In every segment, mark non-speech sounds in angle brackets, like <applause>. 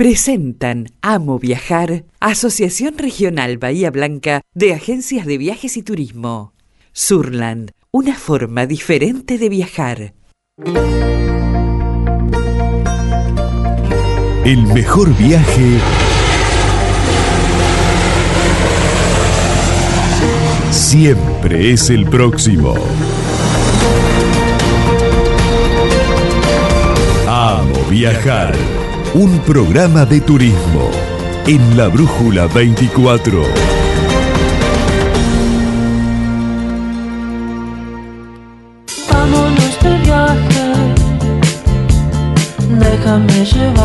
presentan Amo Viajar, Asociación Regional Bahía Blanca de Agencias de Viajes y Turismo. Surland, una forma diferente de viajar. El mejor viaje siempre es el próximo. Amo viajar. Un programa de turismo en la Brújula 24. Vámonos de viaje, déjame llevarte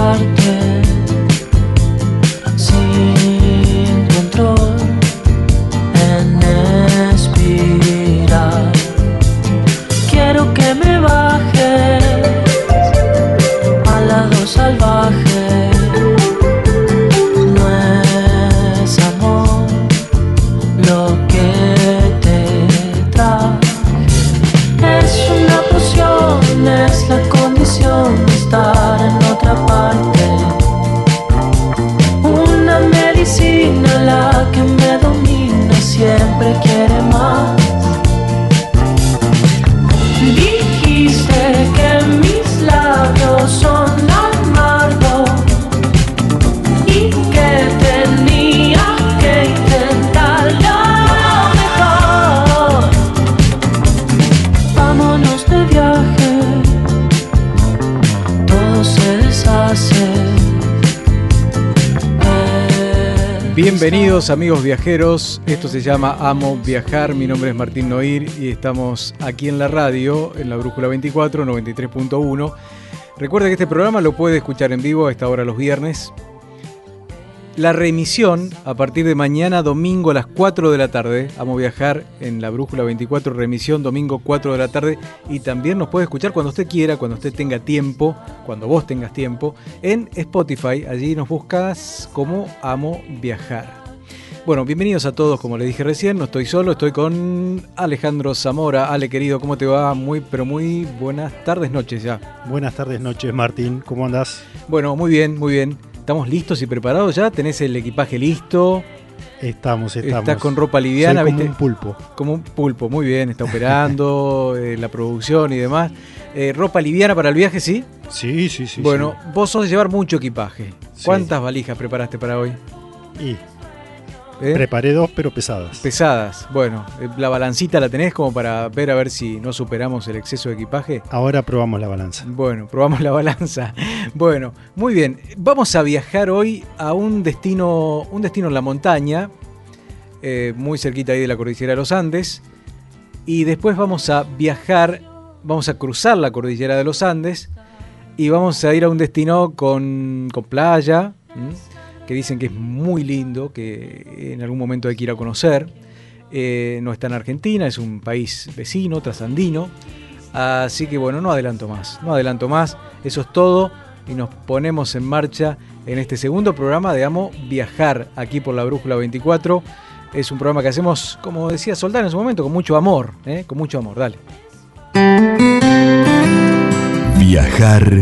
Amigos viajeros, esto se llama Amo Viajar, mi nombre es Martín Noir y estamos aquí en la radio, en la Brújula 24, 93.1. Recuerda que este programa lo puede escuchar en vivo a esta hora los viernes. La remisión a partir de mañana domingo a las 4 de la tarde. Amo viajar en la Brújula 24, remisión domingo 4 de la tarde. Y también nos puede escuchar cuando usted quiera, cuando usted tenga tiempo, cuando vos tengas tiempo, en Spotify. Allí nos buscas como Amo viajar. Bueno, bienvenidos a todos, como les dije recién, no estoy solo, estoy con Alejandro Zamora. Ale, querido, ¿cómo te va? Muy, pero muy buenas tardes, noches ya. Buenas tardes, noches, Martín. ¿Cómo andás? Bueno, muy bien, muy bien. ¿Estamos listos y preparados ya? ¿Tenés el equipaje listo? Estamos, estamos. Estás con ropa liviana, Soy como ¿viste? un pulpo. Como un pulpo, muy bien, está operando, <laughs> eh, la producción y demás. Eh, ¿Ropa liviana para el viaje, sí? Sí, sí, sí. bueno, vos sos de llevar mucho equipaje. Sí. ¿Cuántas valijas preparaste para hoy? Y ¿Eh? preparé dos, pero pesadas. Pesadas. Bueno, eh, ¿la balancita la tenés como para ver a ver si no superamos el exceso de equipaje? Ahora probamos la balanza. Bueno, <laughs> probamos la balanza. Bueno, muy bien. Vamos a viajar hoy a un destino, un destino en la montaña, eh, muy cerquita ahí de la cordillera de los Andes. Y después vamos a viajar, vamos a cruzar la cordillera de los Andes y vamos a ir a un destino con, con playa, ¿m? Que dicen que es muy lindo, que en algún momento hay que ir a conocer. Eh, no está en Argentina, es un país vecino, trasandino. Así que bueno, no adelanto más, no adelanto más, eso es todo y nos ponemos en marcha en este segundo programa de Amo Viajar aquí por la Brújula 24. Es un programa que hacemos, como decía Soldán en su momento, con mucho amor, ¿eh? con mucho amor, dale. Viajar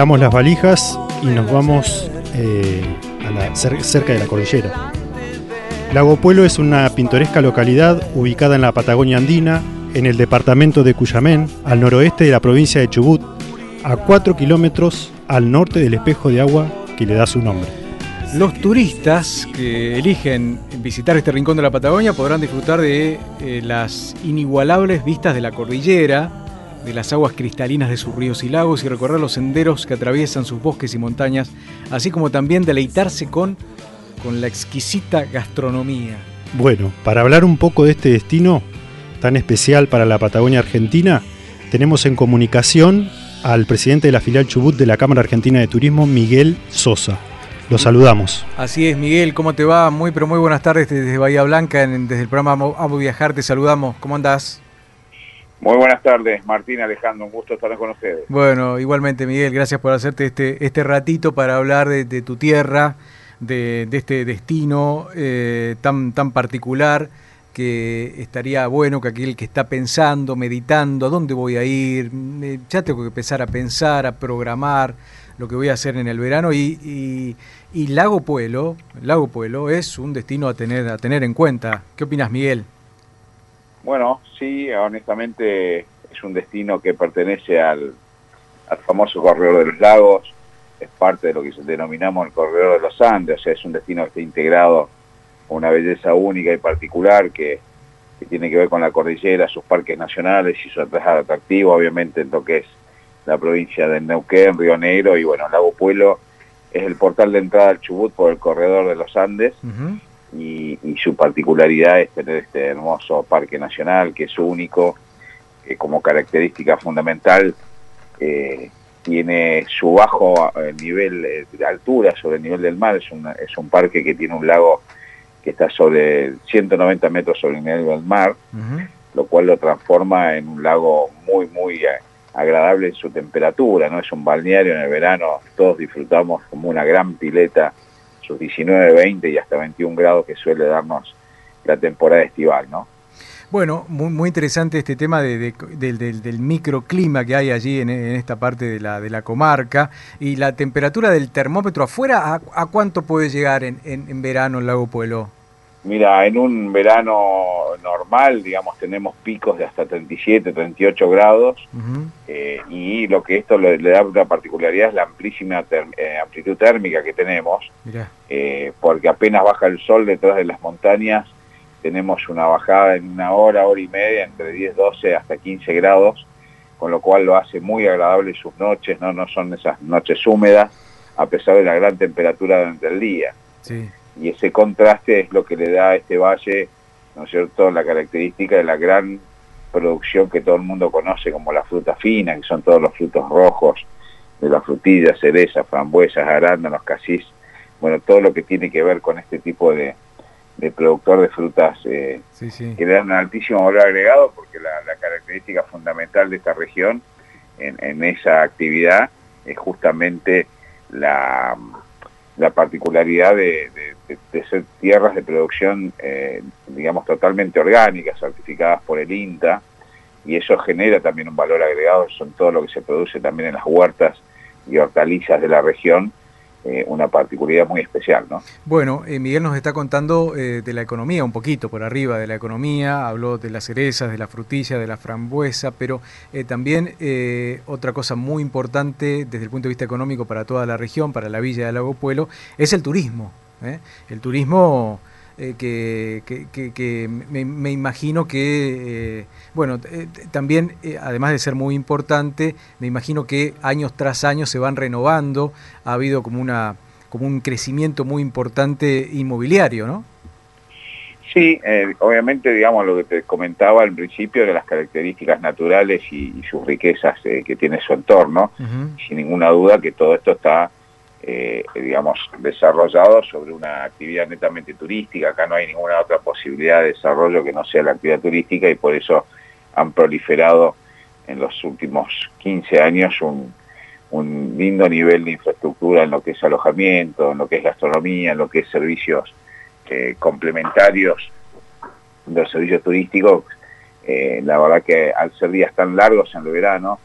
Preparamos las valijas y nos vamos eh, a la- cer- cerca de la cordillera. Lago Puelo es una pintoresca localidad ubicada en la Patagonia Andina, en el departamento de Cuyamén, al noroeste de la provincia de Chubut, a 4 kilómetros al norte del espejo de agua que le da su nombre. Los turistas que eligen visitar este rincón de la Patagonia podrán disfrutar de eh, las inigualables vistas de la cordillera, de las aguas cristalinas de sus ríos y lagos y recorrer los senderos que atraviesan sus bosques y montañas, así como también deleitarse con, con la exquisita gastronomía. Bueno, para hablar un poco de este destino tan especial para la Patagonia Argentina, tenemos en comunicación al presidente de la filial Chubut de la Cámara Argentina de Turismo, Miguel Sosa. Lo saludamos. Así es, Miguel, ¿cómo te va? Muy, pero muy buenas tardes desde Bahía Blanca, en- desde el programa Amo, Amo Viajar, te saludamos. ¿Cómo andás? Muy buenas tardes, Martín Alejandro, un gusto estar con ustedes. Bueno, igualmente Miguel, gracias por hacerte este, este ratito para hablar de, tu tierra, de, este destino eh, tan, tan particular que estaría bueno que aquel que está pensando, meditando, ¿a dónde voy a ir? Eh, ya tengo que empezar a pensar, a programar lo que voy a hacer en el verano y, y- y Lago Puelo, Lago Puelo es un destino a tener, a tener en cuenta. ¿Qué opinas Miguel? Bueno, sí, honestamente es un destino que pertenece al, al famoso Corredor de los Lagos, es parte de lo que denominamos el Corredor de los Andes, o sea, es un destino que está integrado con una belleza única y particular que, que tiene que ver con la cordillera, sus parques nacionales y su atractivo, obviamente, en lo que es la provincia de Neuquén, Río Negro y bueno, Lago Puelo. Es el portal de entrada al Chubut por el Corredor de los Andes. Y, y su particularidad es tener este hermoso parque nacional que es único, que como característica fundamental eh, tiene su bajo eh, nivel eh, de altura sobre el nivel del mar, es, una- es un parque que tiene un lago que está sobre 190 metros sobre el nivel del mar, lo cual lo transforma en un lago muy, muy agradable en su temperatura, ¿no? Es un balneario en el verano, todos disfrutamos como una gran pileta, sus 19, 20 y hasta 21 grados que suele darnos la temporada estival, ¿no? Bueno, muy, muy interesante este tema de- de- del, del- del microclima que hay allí en, en esta parte de la, de la comarca y la temperatura del termómetro afuera, ¿a, a cuánto puede llegar en, en- en verano en Lago Pueblo? Mira, en un verano normal, digamos, tenemos picos de hasta 37, 38 grados, Ujú. eh, y lo que esto le, le da una particularidad es la amplísima eh, amplitud térmica que tenemos, eh, porque apenas baja el sol detrás de las montañas, tenemos una bajada en una hora, hora y media, entre 10, 12 hasta 15 grados, con lo cual lo hace muy agradable sus noches, no, no son esas noches húmedas, a pesar de la gran temperatura durante el día. sí. Y ese contraste es lo que le da a este valle, ¿no es cierto?, la característica de la gran producción que todo el mundo conoce como la fruta fina, que son todos los frutos rojos, de las frutillas, cerezas, frambuesas, arándanos, casís, bueno, todo lo que tiene que ver con este tipo de, de productor de frutas eh, Sí, sí. que le dan un altísimo valor agregado, porque la, la característica fundamental de esta región en, en esa actividad es justamente la, la particularidad de, ser tierras de producción, eh, digamos, totalmente orgánicas, certificadas por el INTA, y eso genera también un valor agregado, son todo lo que se produce también en las huertas y hortalizas de la región, eh, una particularidad muy especial, ¿no? Bueno, eh, Miguel nos está contando eh, de la economía, un poquito por arriba de la economía, habló de las cerezas, de la frutilla, de la frambuesa, pero también otra cosa muy importante desde el punto de vista económico para toda la región, para la villa de Lago Puelo, es el turismo. El turismo eh, que, que- que- que me, me imagino que, eh, bueno, eh, también, además de ser muy importante, me imagino que años tras años se van renovando, ha habido como una como un crecimiento muy importante inmobiliario, ¿no? Sí, obviamente, digamos, lo que te comentaba al principio de las características naturales y, y sus riquezas eh, que tiene su entorno, sin ninguna duda que todo esto está, eh, digamos, desarrollado sobre una actividad netamente turística. Acá no hay ninguna otra posibilidad de desarrollo que no sea la actividad turística y por eso han proliferado en los últimos 15 años un, un lindo nivel de infraestructura en lo que es alojamiento, en lo que es gastronomía, en lo que es servicios eh, complementarios de los servicios turísticos. Eh, la verdad que al ser días tan largos en el verano,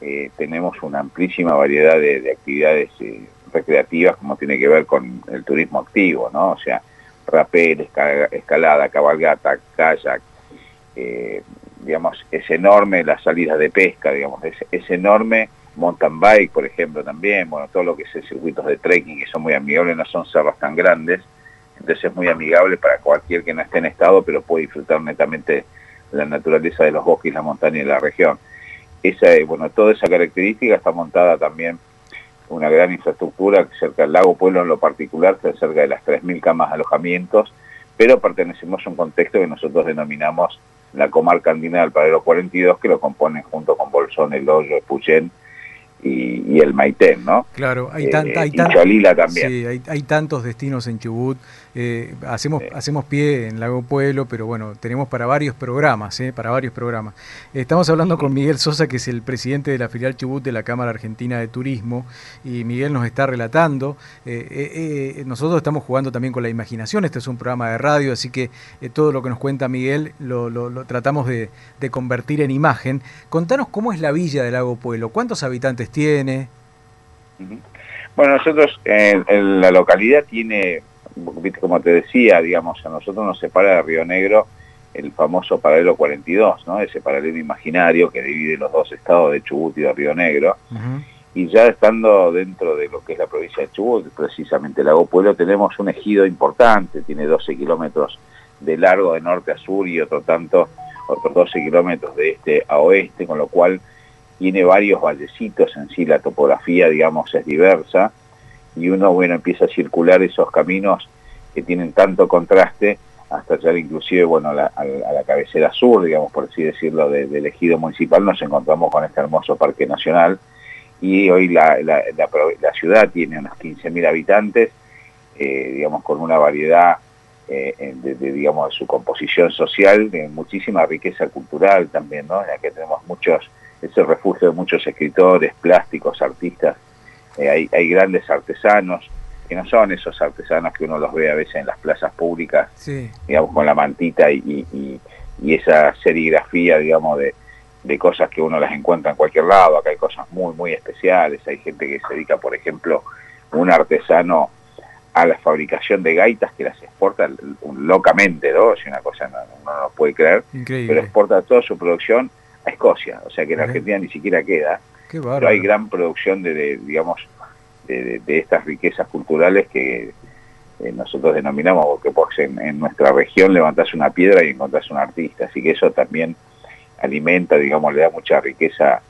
eh, tenemos una amplísima variedad de, de actividades eh, recreativas como tiene que ver con el turismo activo, ¿no? O sea, rapel, esca- escalada, cabalgata, kayak, eh, digamos, es enorme las salidas de pesca, digamos, es, es enorme mountain bike, por ejemplo, también, bueno, todo lo que es circuitos de trekking que son muy amigables, no son cerros tan grandes, entonces es muy amigable para cualquier que no esté en estado, pero puede disfrutar netamente la naturaleza de los bosques, la montaña y la región. Esa, bueno, toda esa característica está montada también una gran infraestructura cerca del lago Pueblo en lo particular, cerca de las 3.000 camas de alojamientos, pero pertenecemos a un contexto que nosotros denominamos la comarca andina del Paradero 42, que lo componen junto con Bolsón, El Hoyo, Puyén y, y el Maitén, ¿no? Claro, hay, Eh, tan- hay, y tan- Cholila también. sí, hay, hay tantos destinos en Chubut. Eh, hacemos, Sí. hacemos pie en Lago Pueblo, pero bueno, tenemos para varios programas, eh, para varios programas. Estamos hablando con Miguel Sosa, que es el presidente de la filial Chubut de la Cámara Argentina de Turismo, y Miguel nos está relatando. eh, eh, eh, nosotros estamos jugando también con la imaginación, este es un programa de radio, así que todo lo que nos cuenta Miguel lo, lo- lo tratamos de, de convertir en imagen. Contanos cómo es la villa de Lago Pueblo, cuántos habitantes tiene. Bueno, nosotros, en, la localidad tiene, como te decía, digamos, a nosotros nos separa de Río Negro el famoso paralelo 42, ¿no? Ese paralelo imaginario que divide los dos estados de Chubut y de Río Negro. Y ya estando dentro de lo que es la provincia de Chubut, precisamente Lago Pueblo, tenemos un ejido importante, tiene 12 kilómetros de largo de norte a sur y otro tanto, otros 12 kilómetros de este a oeste, con lo cual tiene varios vallecitos en sí, la topografía, digamos, es diversa, y uno, bueno, empieza a circular esos caminos que tienen tanto contraste hasta llegar inclusive, bueno, a la, a la- cabecera sur, digamos, por así decirlo, de- del ejido municipal, nos encontramos con este hermoso parque nacional, y hoy la, la, la ciudad tiene unos 15.000 habitantes, eh, digamos, con una variedad eh, de, digamos, su composición social, de muchísima riqueza cultural también, ¿no? En la que tenemos muchos, es el refugio de muchos escritores, plásticos, artistas, eh, hay, hay grandes artesanos, que no son esos artesanos que uno los ve a veces en las plazas públicas, Sí. digamos, con la mantita y, y- y- esa serigrafía, digamos, de, de cosas que uno las encuentra en cualquier lado. Acá hay cosas muy, muy especiales. Hay gente que se dedica, por ejemplo, un artesano a la fabricación de gaitas que las exporta locamente, ¿no? Es una cosa no, uno no lo puede creer, pero exporta toda su producción a Escocia. O sea que en. Argentina ni siquiera queda pero hay gran producción de, de, digamos de, de- estas riquezas culturales que eh, nosotros denominamos porque pues, en, en nuestra región levantás una piedra y encontrás un artista. Así que eso también alimenta digamos le da mucha riqueza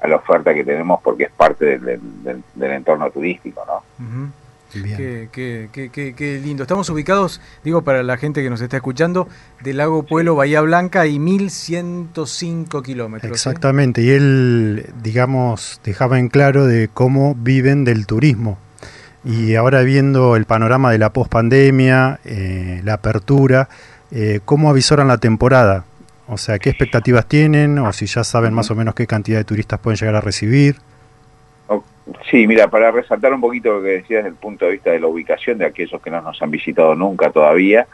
a la oferta que tenemos porque es parte del, del- del- del entorno turístico no. Qué, qué- qué- qué- qué lindo. Estamos ubicados, digo para la gente que nos está escuchando, del lago Pueblo, Bahía Blanca y 1105 kilómetros. ¿eh? Exactamente, y él, digamos, dejaba en claro de cómo viven del turismo. Y ahora viendo el panorama de la pospandemia, eh, la apertura, eh, ¿cómo avisoran la temporada? O sea, ¿qué expectativas tienen? O si ya saben más o menos qué cantidad de turistas pueden llegar a recibir. Sí, mira, para resaltar un poquito lo que decías desde el punto de vista de la ubicación de aquellos que no nos han visitado nunca todavía,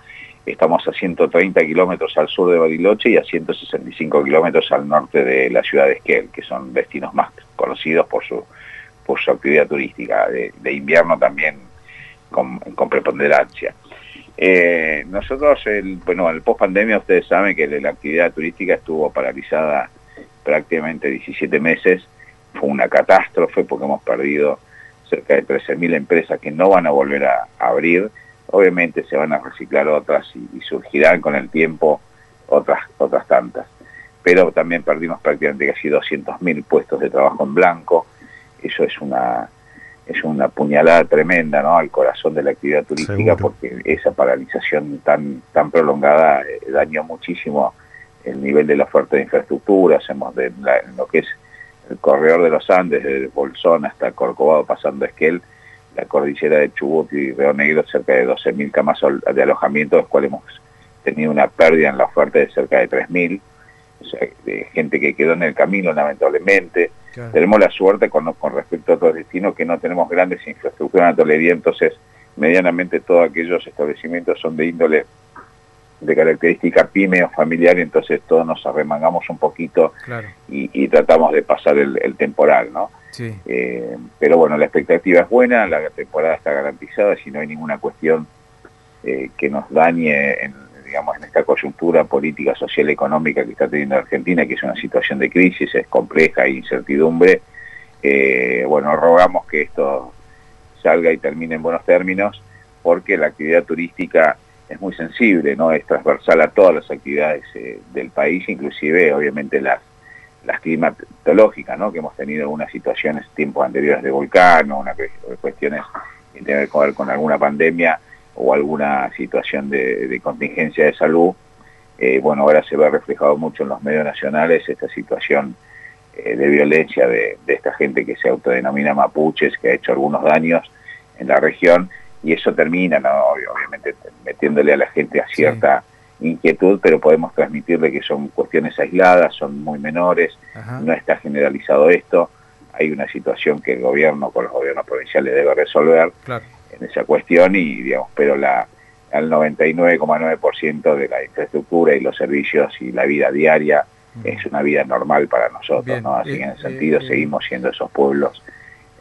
estamos a 130 kilómetros al sur de Bariloche y a 165 kilómetros al norte de la ciudad de Esquel, que son destinos más conocidos por su, por su actividad turística, de, de invierno también con, con preponderancia. Eh, nosotros, el, bueno, el post pandemia, ustedes saben que la actividad turística estuvo paralizada prácticamente 17 meses fue una catástrofe porque hemos perdido cerca de 13.000 empresas que no van a volver a, a abrir. Obviamente se van a reciclar otras y, y surgirán con el tiempo otras, otras tantas. Pero también perdimos prácticamente casi 200.000 puestos de trabajo en blanco. Eso es una, es una puñalada tremenda ¿no? al corazón de la actividad turística porque esa paralización tan, tan prolongada eh, dañó muchísimo el nivel de la oferta de infraestructura, hacemos de lo que es el corredor de los Andes, desde Bolsón hasta Corcovado pasando Esquel, la cordillera de Chubut y Río Negro, cerca de 12.000 camas de alojamiento, de los cuales hemos tenido una pérdida en la oferta de cerca de 3.000, o sea, de gente que quedó en el camino lamentablemente. Tenemos la suerte con, con respecto a otros destinos que no tenemos grandes infraestructuras en hotelería, entonces medianamente todos aquellos establecimientos son de índole de característica pyme o familiar, entonces todos nos arremangamos un poquito y, tratamos de pasar el, temporal, ¿no? Eh, pero bueno, la expectativa es buena, la temporada está garantizada, si no hay ninguna cuestión eh, que nos dañe en, digamos, en esta coyuntura política, social, económica que está teniendo Argentina, que es una situación de crisis, es compleja e incertidumbre. Eh, bueno, rogamos que esto salga y termine en buenos términos, porque la actividad turística es muy sensible, ¿no? Es transversal a todas las actividades eh, del país, inclusive obviamente las, las climatológicas, ¿no? Que hemos tenido algunas situaciones tiempos anteriores de volcán o cuestiones que tienen que ver con alguna pandemia o alguna situación de, contingencia de salud. Eh, bueno, ahora se ve reflejado mucho en los medios nacionales esta situación eh, de violencia de esta gente que se autodenomina mapuches, que ha hecho algunos daños en la región y eso termina, ¿no? obviamente, metiéndole a la gente a cierta inquietud, pero podemos transmitirle que son cuestiones aisladas, son muy menores, no está generalizado esto, hay una situación que el gobierno con los gobiernos provinciales debe resolver en esa cuestión y, digamos, pero la al 99,9% de la infraestructura y los servicios y la vida diaria es una vida normal para nosotros, ¿no? Así que en ese eh, sentido eh, seguimos siendo esos pueblos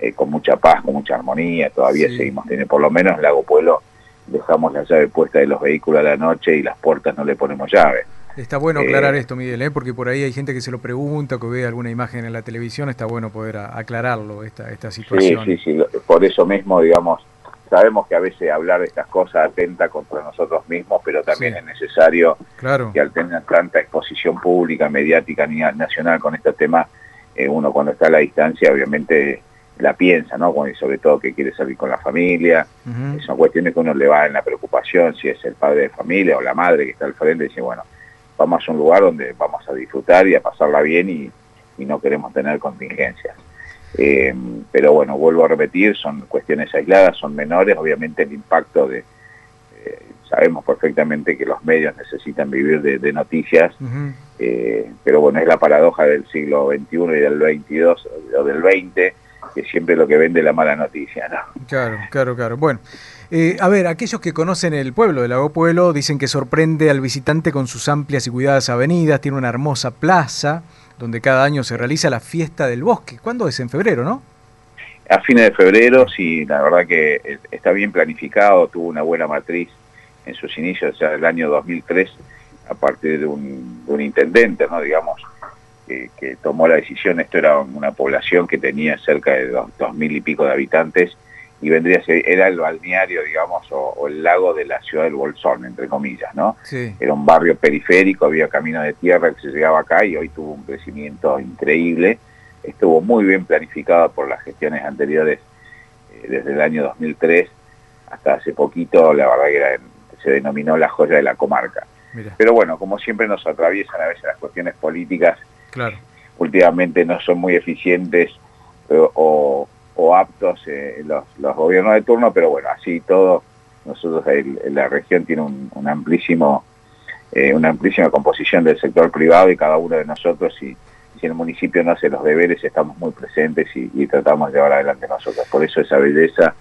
eh, con mucha paz, con mucha armonía, todavía seguimos teniendo, por lo menos en Lago Pueblo dejamos la llave puesta de los vehículos a la noche y las puertas no le ponemos llave. Está bueno aclarar eh, esto, Miguel, ¿eh? porque por ahí hay gente que se lo pregunta, que ve alguna imagen en la televisión, está bueno poder aclararlo, esta, esta situación. Sí, sí, sí, por eso mismo, digamos, sabemos que a veces hablar de estas cosas atenta contra nosotros mismos, pero también es necesario que al tener tanta exposición pública, mediática, nacional con este tema, eh, uno cuando está a la distancia, obviamente la piensa, ¿no? Y sobre todo que quiere salir con la familia. Son cuestiones que uno le va en la preocupación, si es el padre de familia o la madre que está al frente, dice, bueno, vamos a un lugar donde vamos a disfrutar y a pasarla bien y, no queremos tener contingencias. Eh, pero bueno, vuelvo a repetir, son cuestiones aisladas, son menores, obviamente el impacto de... Eh, sabemos perfectamente que los medios necesitan vivir de, noticias, eh, pero bueno, es la paradoja del siglo XXI y del XXII o del XX, que siempre lo que vende la mala noticia, ¿no? Claro, claro, claro. Bueno, eh, a ver, aquellos que conocen el pueblo de Lago Pueblo dicen que sorprende al visitante con sus amplias y cuidadas avenidas, tiene una hermosa plaza donde cada año se realiza la fiesta del bosque. ¿Cuándo es? En febrero, ¿no? A fines de febrero, sí, la verdad que está bien planificado, tuvo una buena matriz en sus inicios, ya el año 2003, a partir de un, de un intendente, ¿no? Digamos, que, tomó la decisión, esto era una población que tenía cerca de dos, mil y pico de habitantes y vendría a ser, era el balneario, digamos, o, el lago de la ciudad del Bolsón, entre comillas, ¿no? Era un barrio periférico, había camino de tierra que se llegaba acá y hoy tuvo un crecimiento increíble. Estuvo muy bien planificado por las gestiones anteriores eh, desde el año 2003 hasta hace poquito, la verdad que se denominó la joya de la comarca. Pero bueno, como siempre nos atraviesan a veces las cuestiones políticas Claro. Últimamente no son muy eficientes eh, o, aptos eh, los, gobiernos de turno, pero bueno, así todo, nosotros la región tiene eh, una amplísima composición del sector privado y cada uno de nosotros, si, si el municipio no hace los deberes, estamos muy presentes y tratamos de llevar adelante nosotros. Por eso esa belleza,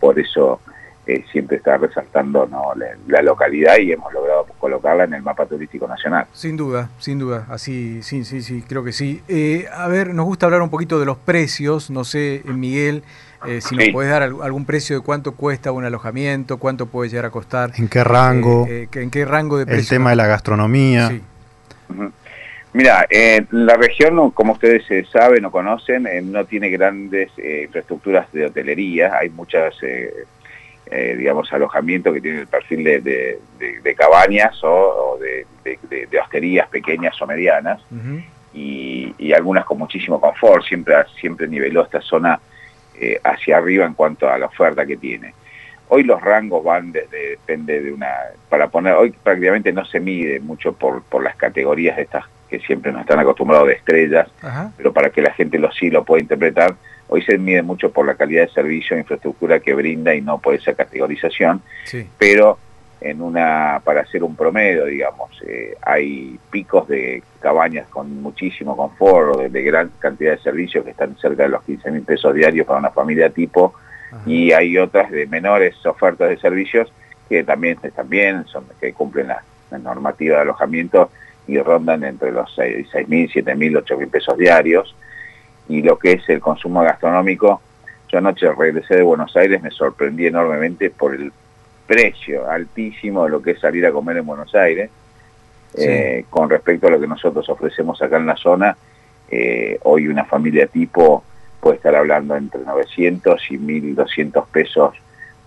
por eso siempre está resaltando la, localidad y hemos logrado colocarla en el mapa turístico nacional. Sin duda, sin duda, así, sí, sí, sí, creo que sí. Eh, a ver, nos gusta hablar un poquito de los precios, no sé, eh, Miguel, eh, si nos puedes dar algún precio de cuánto cuesta un alojamiento, cuánto puede llegar a costar. ¿En qué rango? ¿En qué rango de precio? El tema de la gastronomía. Sí. Mira, la región, como ustedes saben o conocen, no tiene grandes infraestructuras de hotelería, hay muchas eh, digamos, alojamiento que tiene el perfil de, cabañas o, de, hosterías pequeñas o medianas, y, algunas con muchísimo confort, siempre, siempre niveló esta zona eh, hacia arriba en cuanto a la oferta que tiene. Hoy los rangos van desde, depende de una, para poner, hoy prácticamente no se mide mucho por, por las categorías estas que siempre nos están acostumbrados de estrellas, pero para que la gente lo sí lo pueda interpretar, hoy se mide mucho por la calidad de servicio e infraestructura que brinda y no por esa categorización, Sí. pero en una para hacer un promedio, digamos, eh, hay picos de cabañas con muchísimo confort, de, de gran cantidad de servicios que están cerca de los 15 mil pesos diarios para una familia tipo, Ajá. y hay otras de menores ofertas de servicios que también están bien, son, que cumplen la, la normativa de alojamiento y rondan entre los 6 mil, 7 mil, 8 mil pesos diarios. Y lo que es el consumo gastronómico, yo anoche regresé de Buenos Aires, me sorprendí enormemente por el precio altísimo de lo que es salir a comer en Buenos Aires. Sí. Eh, con respecto a lo que nosotros ofrecemos acá en la zona, eh, hoy una familia tipo puede estar hablando entre 900 y 1200 pesos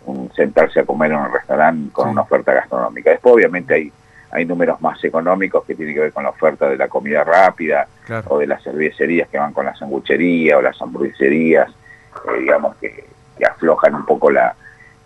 un, sentarse a comer en un restaurante con Sí. una oferta gastronómica. Después obviamente hay, hay números más económicos que tienen que ver con la oferta de la comida rápida Claro. o de las cervecerías que van con la sanguchería o las hamburgueserías, eh, digamos que, que aflojan un poco la,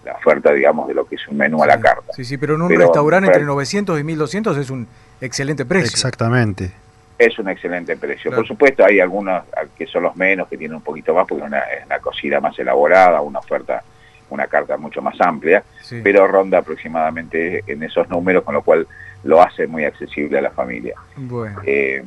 la oferta, digamos, de lo que es un menú a la carta. Sí, sí, pero en un Pero- restaurante entre pero- 900 y 1200 es un excelente precio. Exactamente. es un excelente precio. Claro. Por supuesto, hay algunos que son los menos, que tienen un poquito más, porque es una, es una cocina más elaborada, una oferta, una carta mucho más amplia, Sí. pero ronda aproximadamente en esos números, con lo cual lo hace muy accesible a la familia. Bueno. Eh,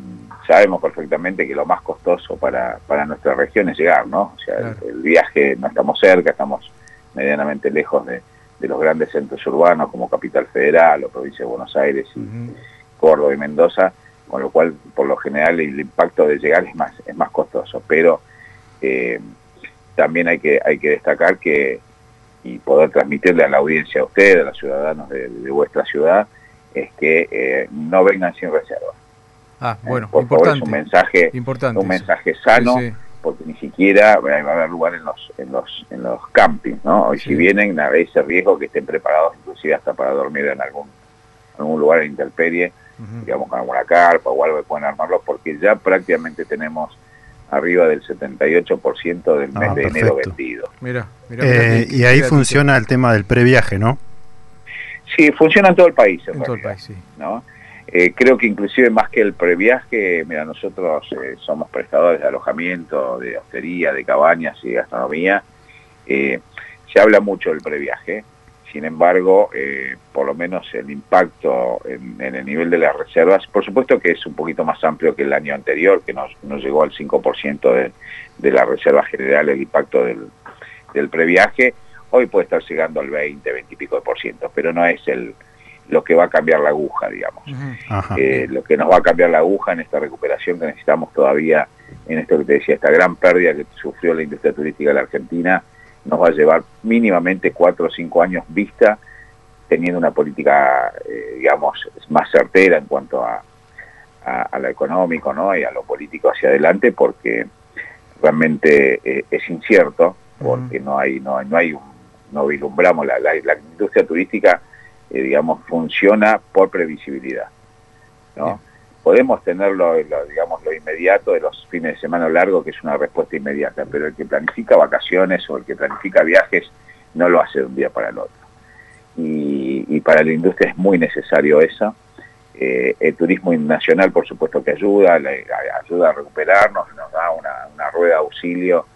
sabemos perfectamente que lo más costoso para, para nuestra región es llegar, ¿no? O sea, Claro. el, el viaje, no estamos cerca, estamos medianamente lejos de, de los grandes centros urbanos como Capital Federal o Provincia de Buenos Aires y. Córdoba y Mendoza, con lo cual por lo general el impacto de llegar es más es más costoso, pero eh, también hay que hay que destacar que y poder transmitirle a la audiencia, a ustedes, a los ciudadanos de, de vuestra ciudad, es que eh, no vengan sin reserva. Ah, bueno, Eh, por favor, importante. es un mensaje importante. un eso. mensaje sano, Sí, sí. porque ni siquiera va a haber lugar en los en los en los campings, ¿no? Hoy Sí. si vienen hay ese riesgo que estén preparados inclusive hasta para dormir en algún algún lugar en intemperie digamos, con alguna carpa o algo que pueden armarlo, porque ya prácticamente tenemos arriba del 78% del Ah, mes de enero vendido. Mira, mira, mira Eh, y ahí funciona el tema del previaje, ¿no? Sí, funciona en todo el país, en, En todo el país, sí. ¿no? Eh, creo que inclusive más que el previaje, mira, nosotros eh, somos prestadores de alojamiento, de hostería, de cabañas y de gastronomía. Eh, se habla mucho del previaje, sin embargo, eh, por lo menos el impacto en, en el nivel de las reservas, por supuesto que es un poquito más amplio que el año anterior, que nos, nos llegó al 5% de, de la reserva general, el impacto del, del previaje. Hoy puede estar llegando al 20, 20 y pico de por ciento, pero no es el lo que va a cambiar la aguja, digamos. Eh, lo que nos va a cambiar la aguja en esta recuperación que necesitamos todavía, en esto que te decía, esta gran pérdida que sufrió la industria turística de la Argentina, nos va a llevar mínimamente cuatro o cinco años vista, teniendo una política, eh, digamos, más certera en cuanto a, a, a lo económico ¿no? y a lo político hacia adelante, porque realmente eh, es incierto, porque no hay, no, hay- no hay un, no vislumbramos la, la, la industria turística eh, digamos, funciona por previsibilidad. ¿no? Podemos tenerlo, lo, digamos, lo inmediato de los fines de semana largos, que es una respuesta inmediata, pero el que planifica vacaciones o el que planifica viajes no lo hace de un día para el otro. Y, y para la industria es muy necesario eso. Eh, el turismo nacional, por supuesto que ayuda, le, ayuda a recuperarnos, nos da una, una rueda de auxilio,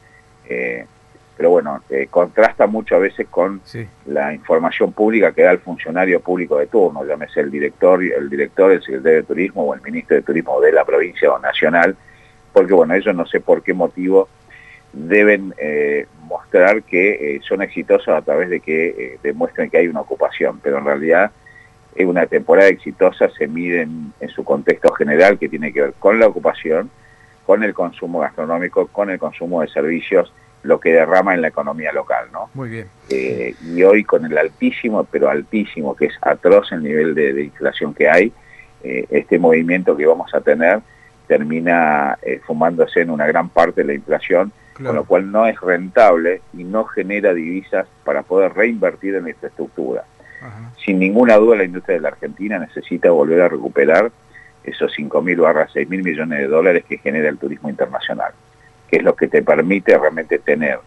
eh, pero bueno, eh, contrasta mucho a veces con Sí, la información pública que da el funcionario público de turno, llámese el director, el director, el secretario de turismo o el ministro de turismo de la provincia o nacional, porque bueno, ellos no sé por qué motivo deben eh, mostrar que eh, son exitosos a través de que eh, demuestren que hay una ocupación, pero en realidad eh, una temporada exitosa se mide en, en su contexto general que tiene que ver con la ocupación, con el consumo gastronómico, con el consumo de servicios, lo que derrama en la economía local, ¿no? muy bien. Eh, y hoy con el altísimo, pero altísimo, que es atroz el nivel de, de inflación que hay, eh, este movimiento que vamos a tener termina eh, fumándose en una gran parte de la inflación, con lo cual no es rentable y no genera divisas para poder reinvertir en la infraestructura. Ajá. Sin ninguna duda la industria de la Argentina necesita volver a recuperar esos 5.000 barra 6.000 millones de dólares que genera el turismo internacional, que es lo que te permite realmente tener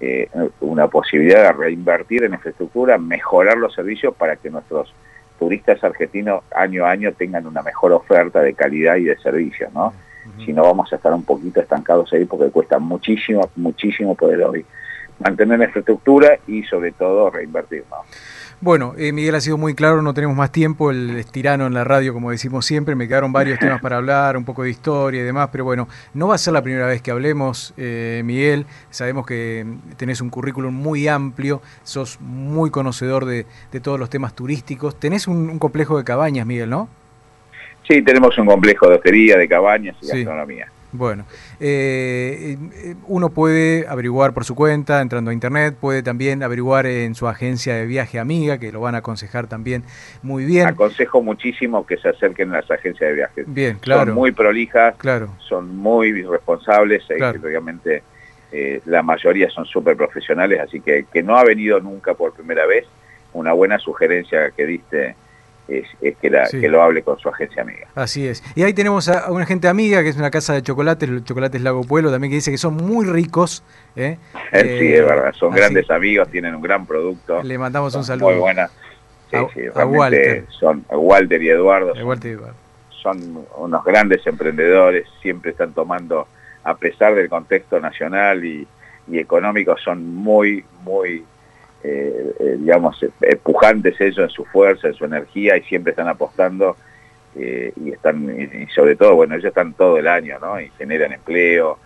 eh, una posibilidad de reinvertir en infraestructura, mejorar los servicios para que nuestros turistas argentinos año a año tengan una mejor oferta de calidad y de servicios, ¿no? Si no vamos a estar un poquito estancados ahí porque cuesta muchísimo, muchísimo poder hoy mantener la infraestructura y sobre todo reinvertir, ¿no? Bueno, eh, Miguel ha sido muy claro, no tenemos más tiempo, el estirano en la radio, como decimos siempre, me quedaron varios <laughs> temas para hablar, un poco de historia y demás, pero bueno, no va a ser la primera vez que hablemos, eh, Miguel, sabemos que tenés un currículum muy amplio, sos muy conocedor de, todos los temas turísticos, tenés un, complejo de cabañas, Miguel, ¿no? Sí, tenemos un complejo de hostería, de cabañas y gastronomía. Bueno, eh, eh, uno puede averiguar por su cuenta, entrando a internet, puede también averiguar en su agencia de viaje amiga, que lo van a aconsejar también muy bien. Aconsejo muchísimo que se acerquen a las agencias de viajes. Bien, claro. Son muy prolijas, claro. son muy responsables, eh, obviamente la mayoría son súper profesionales, así que que no ha venido nunca por primera vez, una buena sugerencia que diste es, que, lo hable con su agencia amiga. Así es. Y ahí tenemos a una gente amiga que es una casa de chocolates, el Chocolates Lago Pueblo, también que dice que son muy ricos. ¿eh? <laughs> sí, es eh, verdad, son grandes amigos, tienen un gran producto. Le mandamos un saludo. Muy buena. Sí, sí, Walter. Son Walter y Eduardo. Walter y Eduardo. Son unos grandes emprendedores, siempre están tomando, a pesar del contexto nacional y, y económico, son muy, muy eh, eh, digamos, pujantes ellos en su fuerza, en su energía y siempre están apostando eh, y están, y sobre todo, bueno, ellos están todo el año, ¿no? Y generan empleo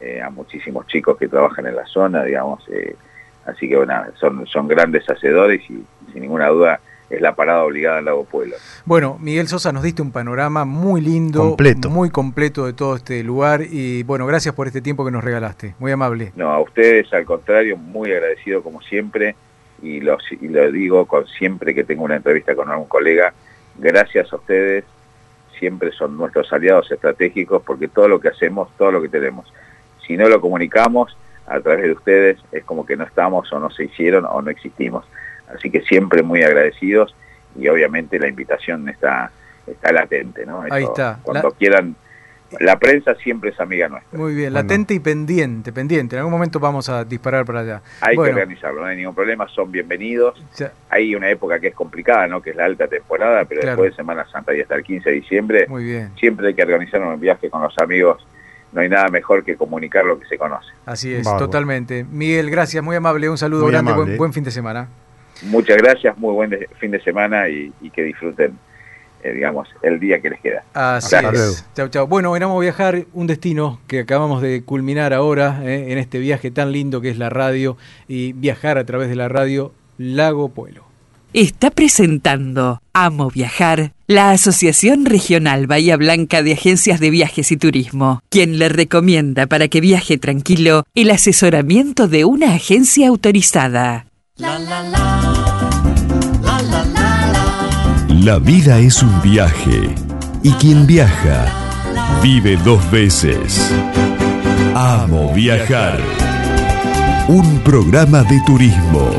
eh, a muchísimos chicos que trabajan en la zona, digamos, así que bueno, son, son grandes hacedores y sin ninguna duda es la parada obligada en Lago Pueblo. Bueno, Miguel Sosa, nos diste un panorama muy lindo, muy completo de todo este lugar y bueno, gracias por este tiempo que nos regalaste, muy amable. No, a ustedes al contrario, muy agradecido como siempre y lo, y lo digo con siempre que tengo una entrevista con algún colega, gracias a ustedes, siempre son nuestros aliados estratégicos porque todo lo que hacemos, todo lo que tenemos, si no lo comunicamos a través de ustedes es como que no estamos o no se hicieron o no existimos. Así que siempre muy agradecidos y obviamente la invitación está, está latente, ¿no? Ahí está. Cuando quieran, la prensa siempre es amiga nuestra. Muy bien, latente y pendiente, pendiente. En algún momento vamos a disparar para allá. Hay que organizarlo, no hay ningún problema, son bienvenidos. Hay una época que es complicada, ¿no? Que es la alta temporada, pero después de Semana Santa y hasta el 15 de diciembre, Muy bien. siempre hay que organizar un viaje con los amigos no hay nada mejor que comunicar lo que se conoce. Así es, totalmente. Miguel, gracias, muy amable, un saludo grande, buen, fin de semana. Muchas gracias, muy buen fin de semana y, que disfruten, eh, digamos, el día que les queda. Así es. Chau, chau. Bueno, vamos a viajar un destino que acabamos de culminar ahora eh, en este viaje tan lindo que es la radio y viajar a través de la radio Lago Pueblo. Está presentando Amo Viajar, la Asociación Regional Bahía Blanca de Agencias de Viajes y Turismo, quien le recomienda para que viaje tranquilo el asesoramiento de una agencia autorizada. La vida es un viaje y quien viaja vive dos veces. Amo viajar. Un programa de turismo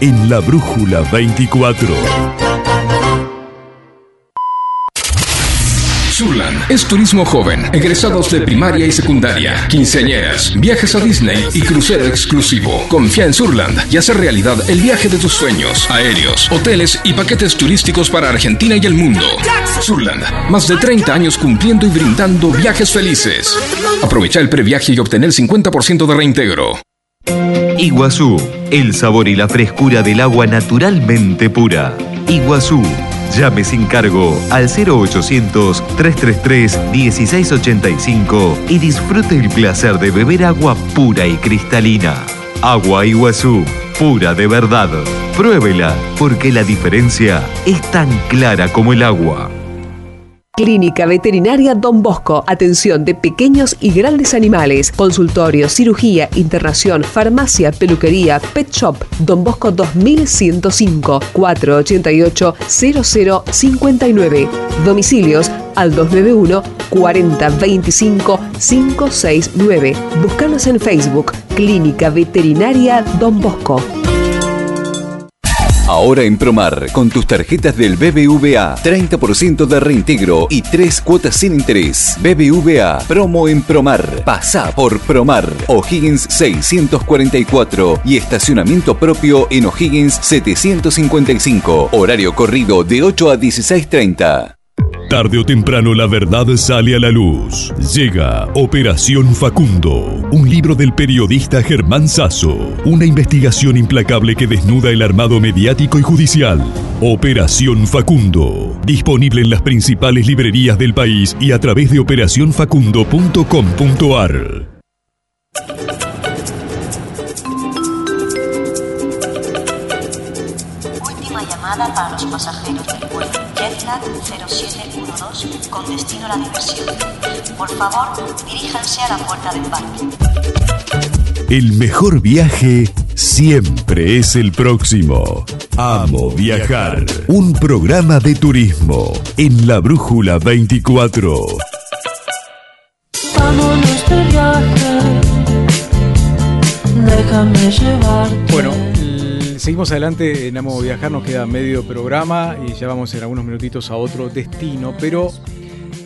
en la Brújula 24. Surland es turismo joven, egresados de primaria y secundaria, quinceañeras, viajes a Disney y crucero exclusivo. Confía en Surland y hace realidad el viaje de tus sueños, aéreos, hoteles y paquetes turísticos para Argentina y el mundo. Surland, más de 30 años cumpliendo y brindando viajes felices. Aprovecha el previaje y obtener el 50% de reintegro. Iguazú, el sabor y la frescura del agua naturalmente pura. Iguazú Llame sin cargo al 0800-333-1685 y disfrute el placer de beber agua pura y cristalina. Agua Iguazú, pura de verdad. Pruébela, porque la diferencia es tan clara como el agua. Clínica Veterinaria Don Bosco, atención de pequeños y grandes animales, consultorio, cirugía, internación, farmacia, peluquería, pet shop. Don Bosco 2105 488 0059. Domicilios al 291 4025 569. Búscanos en Facebook Clínica Veterinaria Don Bosco. Ahora en Promar, con tus tarjetas del BBVA, 30% de reintegro y 3 cuotas sin interés. BBVA, promo en Promar. Pasa por Promar. O'Higgins 644 y estacionamiento propio en O'Higgins 755. Horario corrido de 8 a 16.30. Tarde o temprano la verdad sale a la luz. Llega Operación Facundo, un libro del periodista Germán Sasso. Una investigación implacable que desnuda el armado mediático y judicial. Operación Facundo, disponible en las principales librerías del país y a través de operacionfacundo.com.ar. Última llamada para los pasajeros del vuelo Jetlag 0712 con destino a la diversión. Por favor, diríjanse a la puerta de embarque. El mejor viaje siempre es el próximo. Amo viajar. Un programa de turismo en la Brújula 24. Vámonos de viaje. Déjame llevarte. Bueno, seguimos adelante en Amo Viajar, nos queda medio programa y ya vamos en algunos minutitos a otro destino, pero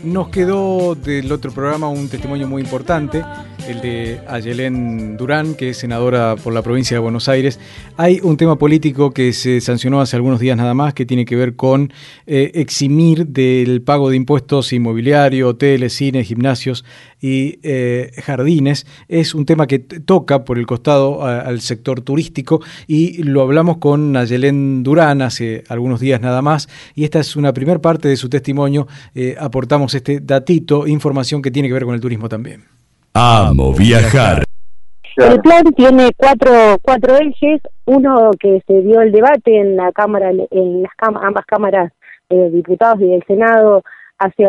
nos quedó del otro programa un testimonio muy importante, el de Ayelén Durán, que es senadora por la provincia de Buenos Aires. Hay un tema político que se sancionó hace algunos días nada más, que tiene que ver con eh, eximir del pago de impuestos inmobiliario, hoteles, cines, gimnasios y eh, jardines. Es un tema que toca por el costado a- al sector turístico y lo hablamos con Nayelén Durán hace algunos días nada más y esta es una primera parte de su testimonio. Eh, aportamos este datito, información que tiene que ver con el turismo también. Amo viajar. El plan tiene cuatro, cuatro ejes, uno que se dio el debate en la cámara, en las cam- ambas cámaras de diputados y del Senado hace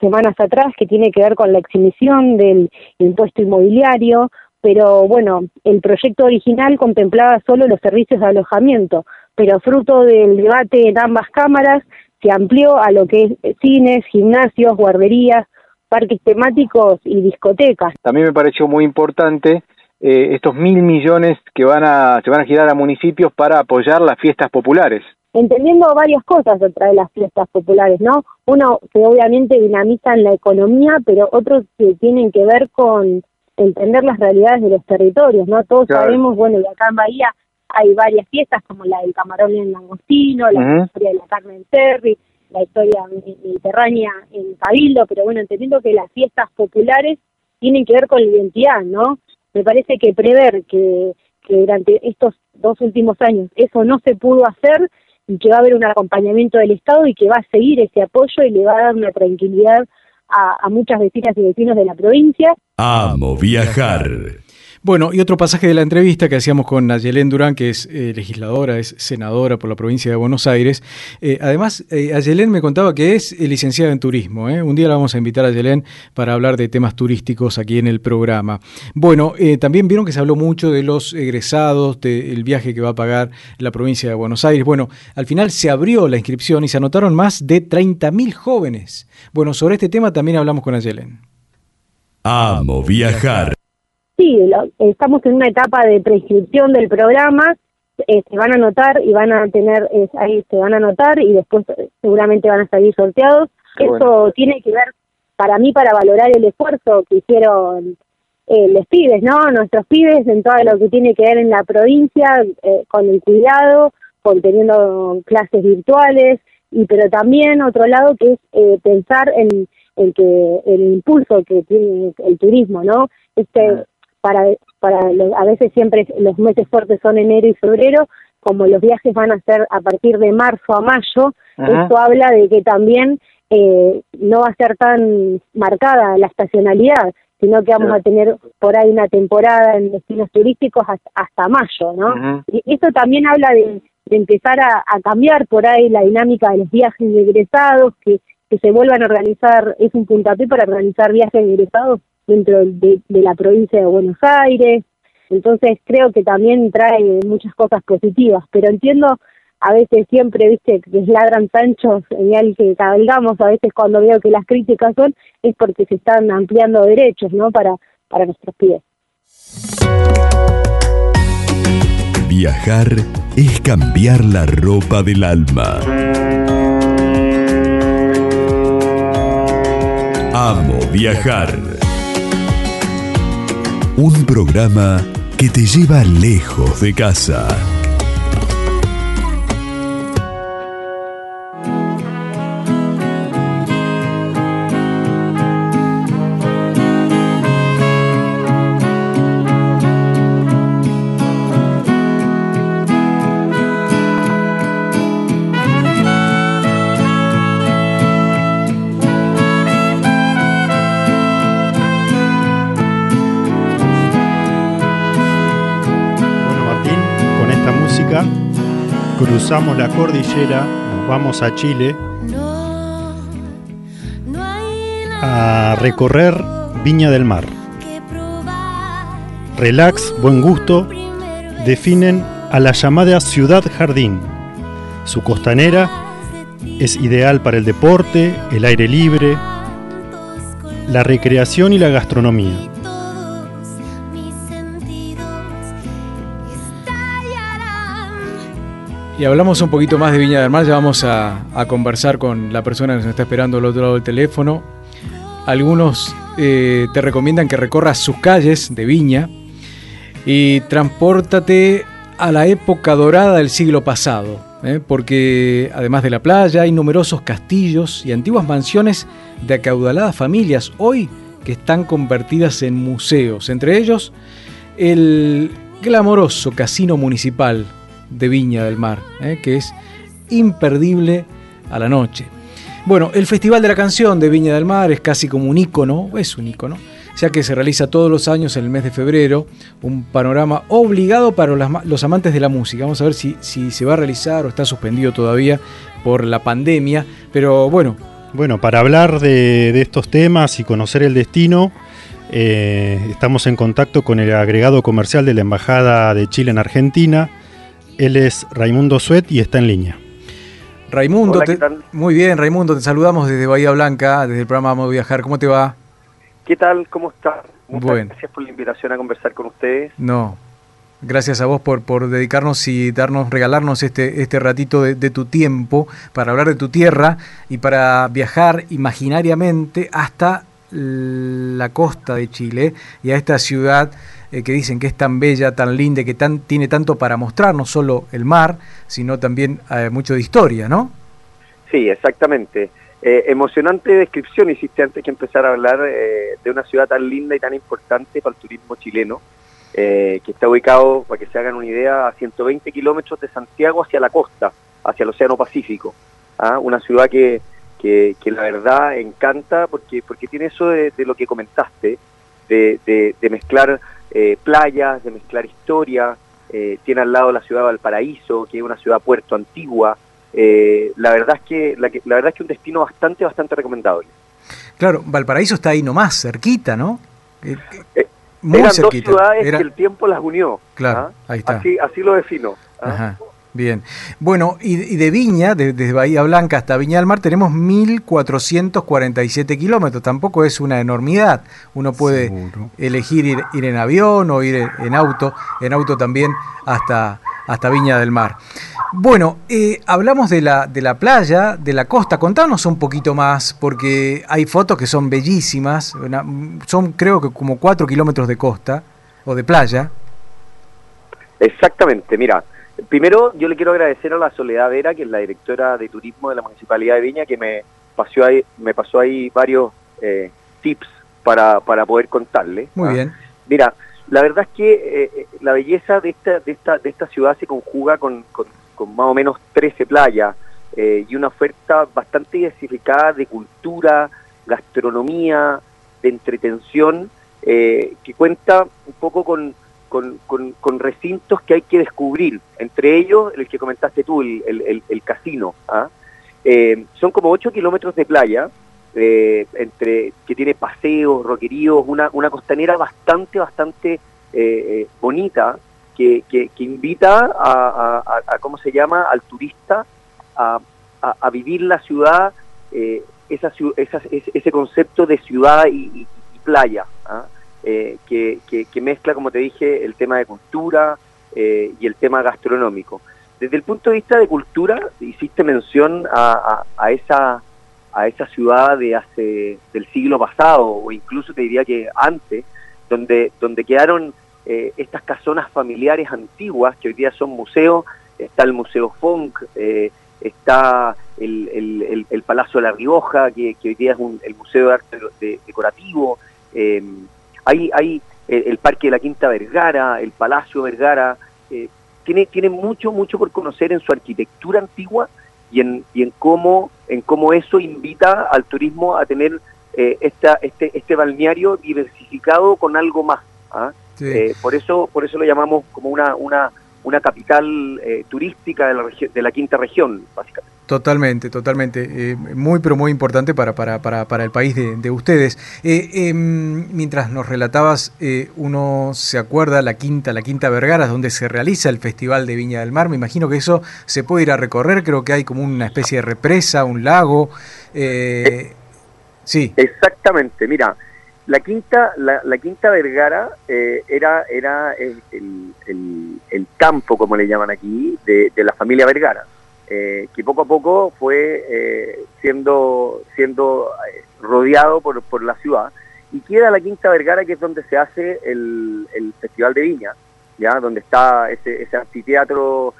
semanas atrás, que tiene que ver con la exhibición del impuesto inmobiliario, pero bueno, el proyecto original contemplaba solo los servicios de alojamiento, pero fruto del debate en ambas cámaras se amplió a lo que es cines, gimnasios, guarderías, parques temáticos y discotecas. También me pareció muy importante eh, estos mil millones que van a, se van a girar a municipios para apoyar las fiestas populares. Entendiendo varias cosas detrás de las fiestas populares, ¿no? Uno que obviamente dinamizan la economía, pero otros que tienen que ver con entender las realidades de los territorios, ¿no? Todos Claro. sabemos, bueno, y acá en Bahía hay varias fiestas como la del camarón en Langostino, la historia de la carne en Terry, la historia mediterránea en Cabildo, pero bueno, entendiendo que las fiestas populares tienen que ver con la identidad, ¿no? Me parece que prever que, que durante estos dos últimos años eso no se pudo hacer y que va a haber un acompañamiento del Estado y que va a seguir ese apoyo y le va a dar una tranquilidad a, a muchas vecinas y vecinos de la provincia. Amo viajar. Bueno, y otro pasaje de la entrevista que hacíamos con Nayelén Durán, que es eh, legisladora, es senadora por la provincia de Buenos Aires. Eh, además, eh, Ayelén me contaba que es licenciada en turismo. ¿eh? Un día la vamos a invitar a Ayelén para hablar de temas turísticos aquí en el programa. Bueno, también vieron que se habló mucho de los egresados, del viaje que va a pagar la provincia de Buenos Aires. Bueno, al final se abrió la inscripción y se anotaron más de 30.000 jóvenes. Bueno, sobre este tema también hablamos con Ayelén. Amo viajar. Sí, lo- estamos en una etapa de prescripción del programa, eh, se van a anotar y van a tener, eh, ahí se van a anotar y después eh, seguramente van a salir sorteados. Qué Eso bueno. tiene que ver, para mí, para valorar el esfuerzo que hicieron eh, los pibes, ¿no? Nuestros pibes en todo lo que tiene que ver en la provincia, eh, con el cuidado, con teniendo clases virtuales, y pero también otro lado que es eh, pensar en el que el impulso que tiene el turismo, ¿no? Este para para a veces siempre los meses fuertes son enero y febrero, como los viajes van a ser a partir de marzo a mayo, Ajá. esto habla de que también eh, no va a ser tan marcada la estacionalidad, sino que vamos Claro. a tener por ahí una temporada en destinos turísticos hasta, hasta mayo, ¿no? Y esto también habla de, de empezar a, a cambiar por ahí la dinámica de los viajes de egresados, que, que se vuelvan a organizar, es un puntapié para organizar viajes de egresados dentro de, la provincia de Buenos Aires. Entonces creo que también trae muchas cosas positivas, pero entiendo a veces siempre, viste, que ladran Sancho, señal que cabalgamos, a veces cuando veo que las críticas son, es porque se están ampliando derechos, ¿no? Para, para nuestros pies. Viajar es cambiar la ropa del alma. Amo viajar. Un programa que te lleva lejos de casa. Cruzamos la cordillera, nos vamos a Chile a recorrer Viña del Mar. Relax, buen gusto, definen a la llamada ciudad jardín. Su costanera es ideal para el deporte, el aire libre, la recreación y la gastronomía. Y hablamos un poquito más de Viña del Mar, ya vamos a, conversar con la persona que nos está esperando al otro lado del teléfono. Algunos eh, te recomiendan que recorras sus calles de Viña y transpórtate a la época dorada del siglo pasado, ¿eh? porque además de la playa hay numerosos castillos y antiguas mansiones de acaudaladas familias hoy que están convertidas en museos, entre ellos el glamoroso casino municipal de Viña del Mar, ¿eh? que es imperdible a la noche. Bueno, el Festival de la Canción de Viña del Mar es casi como un ícono, es un ícono, ya que se realiza todos los años en el mes de febrero, un panorama obligado para los, amantes de la música. Vamos a ver si, si se va a realizar o está suspendido todavía por la pandemia, pero bueno. Bueno, para hablar de, de estos temas y conocer el destino, eh, estamos en contacto con el agregado comercial de la Embajada de Chile en Argentina. Él es Raimundo Suet y está en línea. Raimundo, Hola, te- ¿qué tal? muy bien, Raimundo, te saludamos desde Bahía Blanca, desde el programa Vamos a Viajar. ¿Cómo te va? ¿Qué tal? ¿Cómo está? Muchas Bueno. gracias por la invitación a conversar con ustedes. No. Gracias a vos por, por dedicarnos y darnos, regalarnos este, este ratito de, de tu tiempo para hablar de tu tierra y para viajar imaginariamente hasta la costa de Chile y a esta ciudad eh, que dicen que es tan bella, tan linda, que tan, tiene tanto para mostrar, no solo el mar, sino también eh, mucho de historia, ¿no? Sí, exactamente. Eh, emocionante descripción hiciste antes que empezar a hablar de una ciudad tan linda y tan importante para el turismo chileno, que está ubicado, para que se hagan una idea, a 120 kilómetros de Santiago hacia la costa, hacia el Océano Pacífico. ¿ah? Una ciudad que, que, que la verdad encanta porque, porque tiene eso de, de lo que comentaste, de, de, de mezclar eh, playas, de mezclar historia, eh, tiene al lado la ciudad de Valparaíso, que es una ciudad puerto antigua. Eh, la verdad es que la, que- la verdad es que un destino bastante bastante recomendable. Claro, Valparaíso está ahí nomás, cerquita, ¿no? Eh, Eh, muy Eran cerquita. dos ciudades Era- que el tiempo las unió. Claro, ¿ah? ahí está. Así, así lo defino. ¿ah? Ajá, bien. Bueno, y, y de Viña, de- desde Bahía Blanca hasta Viña del Mar, tenemos 1.447 kilómetros. Tampoco es una enormidad. Uno puede elegir ir, ir en avión o ir en, en auto, en auto también hasta, hasta Viña del Mar. Bueno, eh, hablamos de la, de la playa, de la costa. Contanos un poquito más, porque hay fotos que son bellísimas. una- son creo que como 4 kilómetros de costa o de playa. Exactamente, mira, primero yo le quiero agradecer a la Soledad Vera, que es la directora de turismo de la Municipalidad de Viña, que me pasó ahí, me pasó ahí varios eh, tips para, para poder contarle. Muy ¿ah? bien. Mira, la verdad es que eh, eh, la belleza de esta, de esta, de esta ciudad se conjuga con, con- con más o menos 13 playas eh, y una oferta bastante diversificada de cultura, gastronomía, de entretención, eh, que cuenta un poco con, con, con- con recintos que hay que descubrir, entre ellos el que comentaste tú, el, el- el- casino. ¿ah? Eh, son como 8 kilómetros de playa, eh, entre que tiene paseos, roqueríos, una, una costanera bastante, bastante eh, eh, bonita que, que, que invita a, a- a- ¿cómo se llama?, al turista a, a- vivir la ciudad, eh, esa, esa- ese, concepto de ciudad y, y- y playa, ¿ah? Eh, que, que- mezcla, como te dije, el tema de cultura, eh, y el tema gastronómico. Desde el punto de vista de cultura, hiciste mención a, esa a esa ciudad de hace del siglo pasado o incluso te diría que antes, donde donde quedaron eh, estas casonas familiares antiguas que hoy día son museos, está el Museo Funk, está el, el- Palacio de la Rioja, que, hoy día es un- el Museo de Arte de- Decorativo, hay, hay el, el Parque de la Quinta Vergara, el Palacio Vergara, eh, tiene, tiene mucho, mucho por conocer en su arquitectura antigua y en, y en cómo en cómo eso invita al turismo a tener eh, esta, este, este balneario diversificado con algo más. ¿ah? Sí. Eh, por eso por eso lo llamamos como una una, una capital eh, turística de la, de la quinta región, básicamente. Totalmente, totalmente. eh, muy, pero muy importante para, para, para, para el país de, de ustedes. Eh, em, mientras nos relatabas, eh, uno se acuerda la quinta, la quinta Vergara, donde se realiza el Festival de Viña del Mar. Me imagino que eso se puede ir a recorrer. Creo que hay como una especie de represa, un lago. eh, sí. Exactamente, mira, la quinta, la, la quinta Vergara eh, era, era el- el- el campo, como le llaman aquí, de, de la familia Vergara, eh, que poco a poco fue eh, siendo, siendo eh, rodeado por, por la ciudad. Y queda la quinta Vergara, que es donde se hace el, el Festival de Viña, ya donde está ese, ese anfiteatro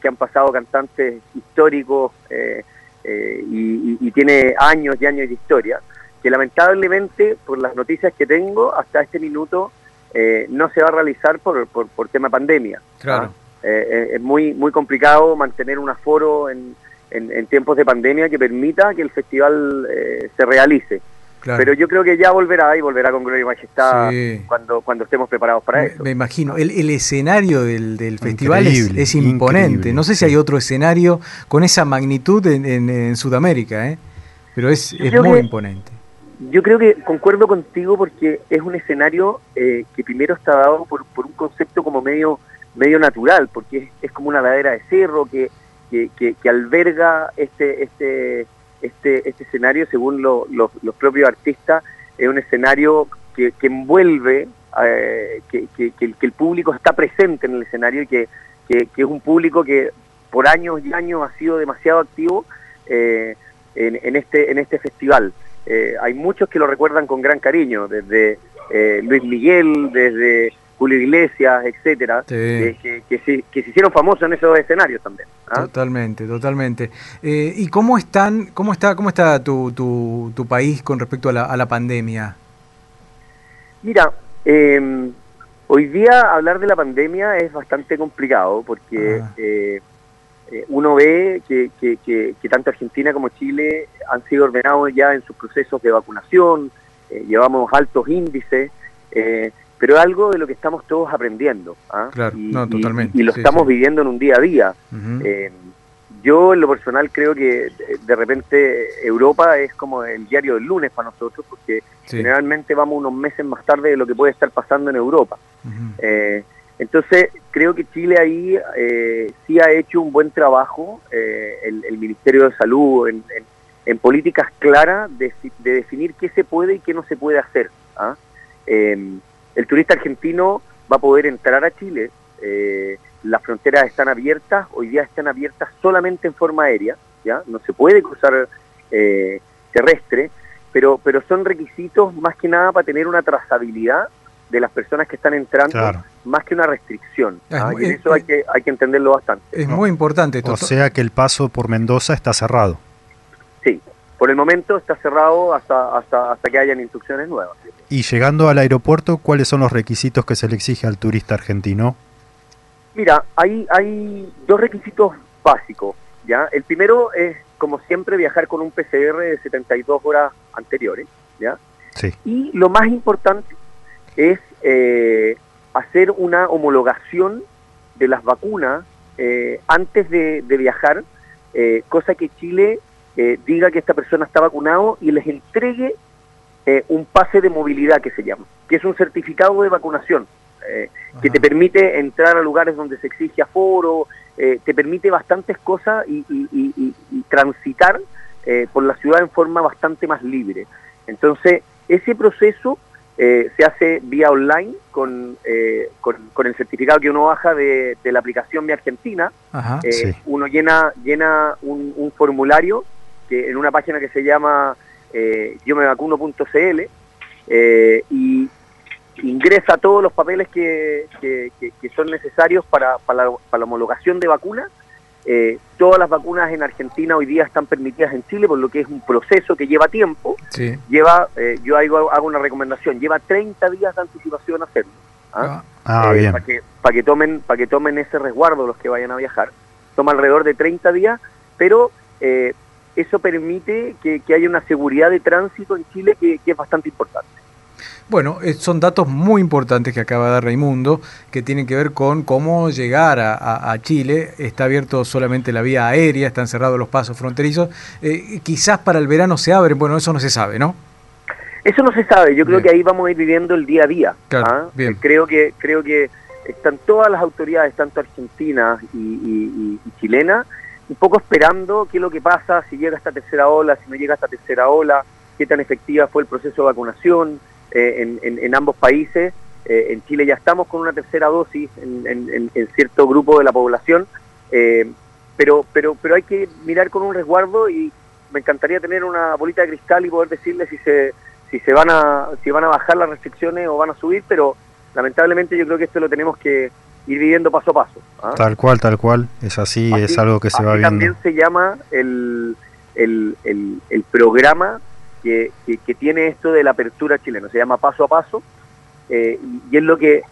que han pasado cantantes históricos y, tiene años y años de historia, que lamentablemente, por las noticias que tengo, hasta este minuto no se va a realizar por, por, tema pandemia. Claro. Eh, es muy muy complicado mantener un aforo en, en, en tiempos de pandemia que permita que el festival eh, se realice. Claro. Pero yo creo que ya volverá y volverá con gloria y majestad Sí. cuando, cuando estemos preparados para eso. me imagino. El, el escenario del, del festival es, imponente. increíble, no sé si hay otro escenario con esa magnitud en, en- en Sudamérica, ¿eh? pero es, es muy que- imponente. Yo creo que concuerdo contigo porque es un escenario eh, que primero está dado por, por un concepto como medio medio natural, porque es, como una ladera de cerro que, que, que- alberga este este este este escenario, según lo- lo- los propios artistas, es un escenario que, que envuelve, eh, que, que- el- público está presente en el escenario y que, que- que es un público que por años y años ha sido demasiado activo eh, en, en este en este festival. Eh, hay muchos que lo recuerdan con gran cariño, desde eh, Luis Miguel, desde Julio Iglesias, etcétera, Sí. eh, que, que se, que se hicieron famosos en esos escenarios también. ¿ah? Totalmente, totalmente. Eh, ¿Y cómo están, cómo está, cómo está tu, tu, tu país con respecto a la, a la pandemia? Mira, eh, hoy día hablar de la pandemia es bastante complicado porque Ah. eh, eh, uno ve que, que- que- que tanto Argentina como Chile han sido ordenados ya en sus procesos de vacunación, eh, llevamos altos índices, eh, pero algo de lo que estamos todos aprendiendo. ¿ah? Claro, y, no, totalmente, y lo sí, estamos sí. viviendo en un día a día. Eh, yo en lo personal creo que de- de repente Europa es como el diario del lunes para nosotros porque Sí. generalmente vamos unos meses más tarde de lo que puede estar pasando en Europa. Eh, entonces creo que Chile ahí eh, sí ha hecho un buen trabajo, eh, el, el Ministerio de Salud, en, en- en políticas claras de, fi- de definir qué se puede y qué no se puede hacer. ¿ah? El turista argentino va a poder entrar a Chile, eh, las fronteras están abiertas, hoy día están abiertas solamente en forma aérea, ya no se puede cruzar eh, terrestre, pero, pero son requisitos más que nada para tener una trazabilidad de las personas que están entrando, Claro. más que una restricción. Es ¿ah? Y eso hay que, hay que entenderlo bastante. Es muy importante esto. O sea que el paso por Mendoza está cerrado. Sí, por el momento está cerrado hasta, hasta, hasta que hayan instrucciones nuevas. Y llegando al aeropuerto, ¿cuáles son los requisitos que se le exige al turista argentino? Mira, hay, hay dos requisitos básicos. ¿ya? El primero es, como siempre, viajar con un PCR de 72 horas anteriores. ¿ya? Sí. Y lo más importante es eh, hacer una homologación de las vacunas eh, antes de, de viajar, eh, cosa que Chile eh, diga que esta persona está vacunado y les entregue eh, un pase de movilidad que se llama, que es un certificado de vacunación, eh, que te permite entrar a lugares donde se exige aforo, eh, te permite bastantes cosas y, y- y- y- y transitar eh, por la ciudad en forma bastante más libre. Entonces, ese proceso eh, se hace vía online con, eh, con, con el certificado que uno baja de, de la aplicación Mi Argentina. Ajá, Eh, sí. Uno llena, llena un, un formulario que en una página que se llama eh, yo me vacuno.cl eh, y ingresa todos los papeles que, que- que- que son necesarios para, para la, para la homologación de vacunas. Eh, todas las vacunas en Argentina hoy día están permitidas en Chile, por lo que es un proceso que lleva tiempo. Sí. Lleva, eh, yo hago, hago una recomendación, lleva 30 días de anticipación a hacerlo. ¿ah? Ah, Eh, bien. Para que, para que tomen, para que tomen ese resguardo los que vayan a viajar. Toma alrededor de 30 días, pero eh, eso permite que, que haya una seguridad de tránsito en Chile que, que es bastante importante. Bueno, eh, son datos muy importantes que acaba de dar Raimundo, que tienen que ver con cómo llegar a, a- a Chile. Está abierto solamente la vía aérea, están cerrados los pasos fronterizos. Eh, quizás para el verano se abren, bueno, eso no se sabe, ¿no? Eso no se sabe, yo creo Bien. que ahí vamos a ir viviendo el día a día. Claro, ¿ah? bien. Eh, Creo que creo que están todas las autoridades, tanto argentinas y, y- y- y chilenas, un poco esperando qué es lo que pasa, si llega esta tercera ola, si no llega esta tercera ola, qué tan efectiva fue el proceso de vacunación eh, en, ambos países. Eh, en Chile ya estamos con una tercera dosis en- en cierto grupo de la población, eh, pero, pero, pero hay que mirar con un resguardo y me encantaría tener una bolita de cristal y poder decirle si se si se van a si van a bajar las restricciones o van a subir, pero lamentablemente yo creo que esto lo tenemos que ir viviendo paso a paso. ¿ah? Tal cual, tal cual. Es así, es algo que se va viendo. también se llama el, el, el- el programa que, que- que tiene esto de la apertura chilena, se llama Paso a Paso, eh, y, es lo que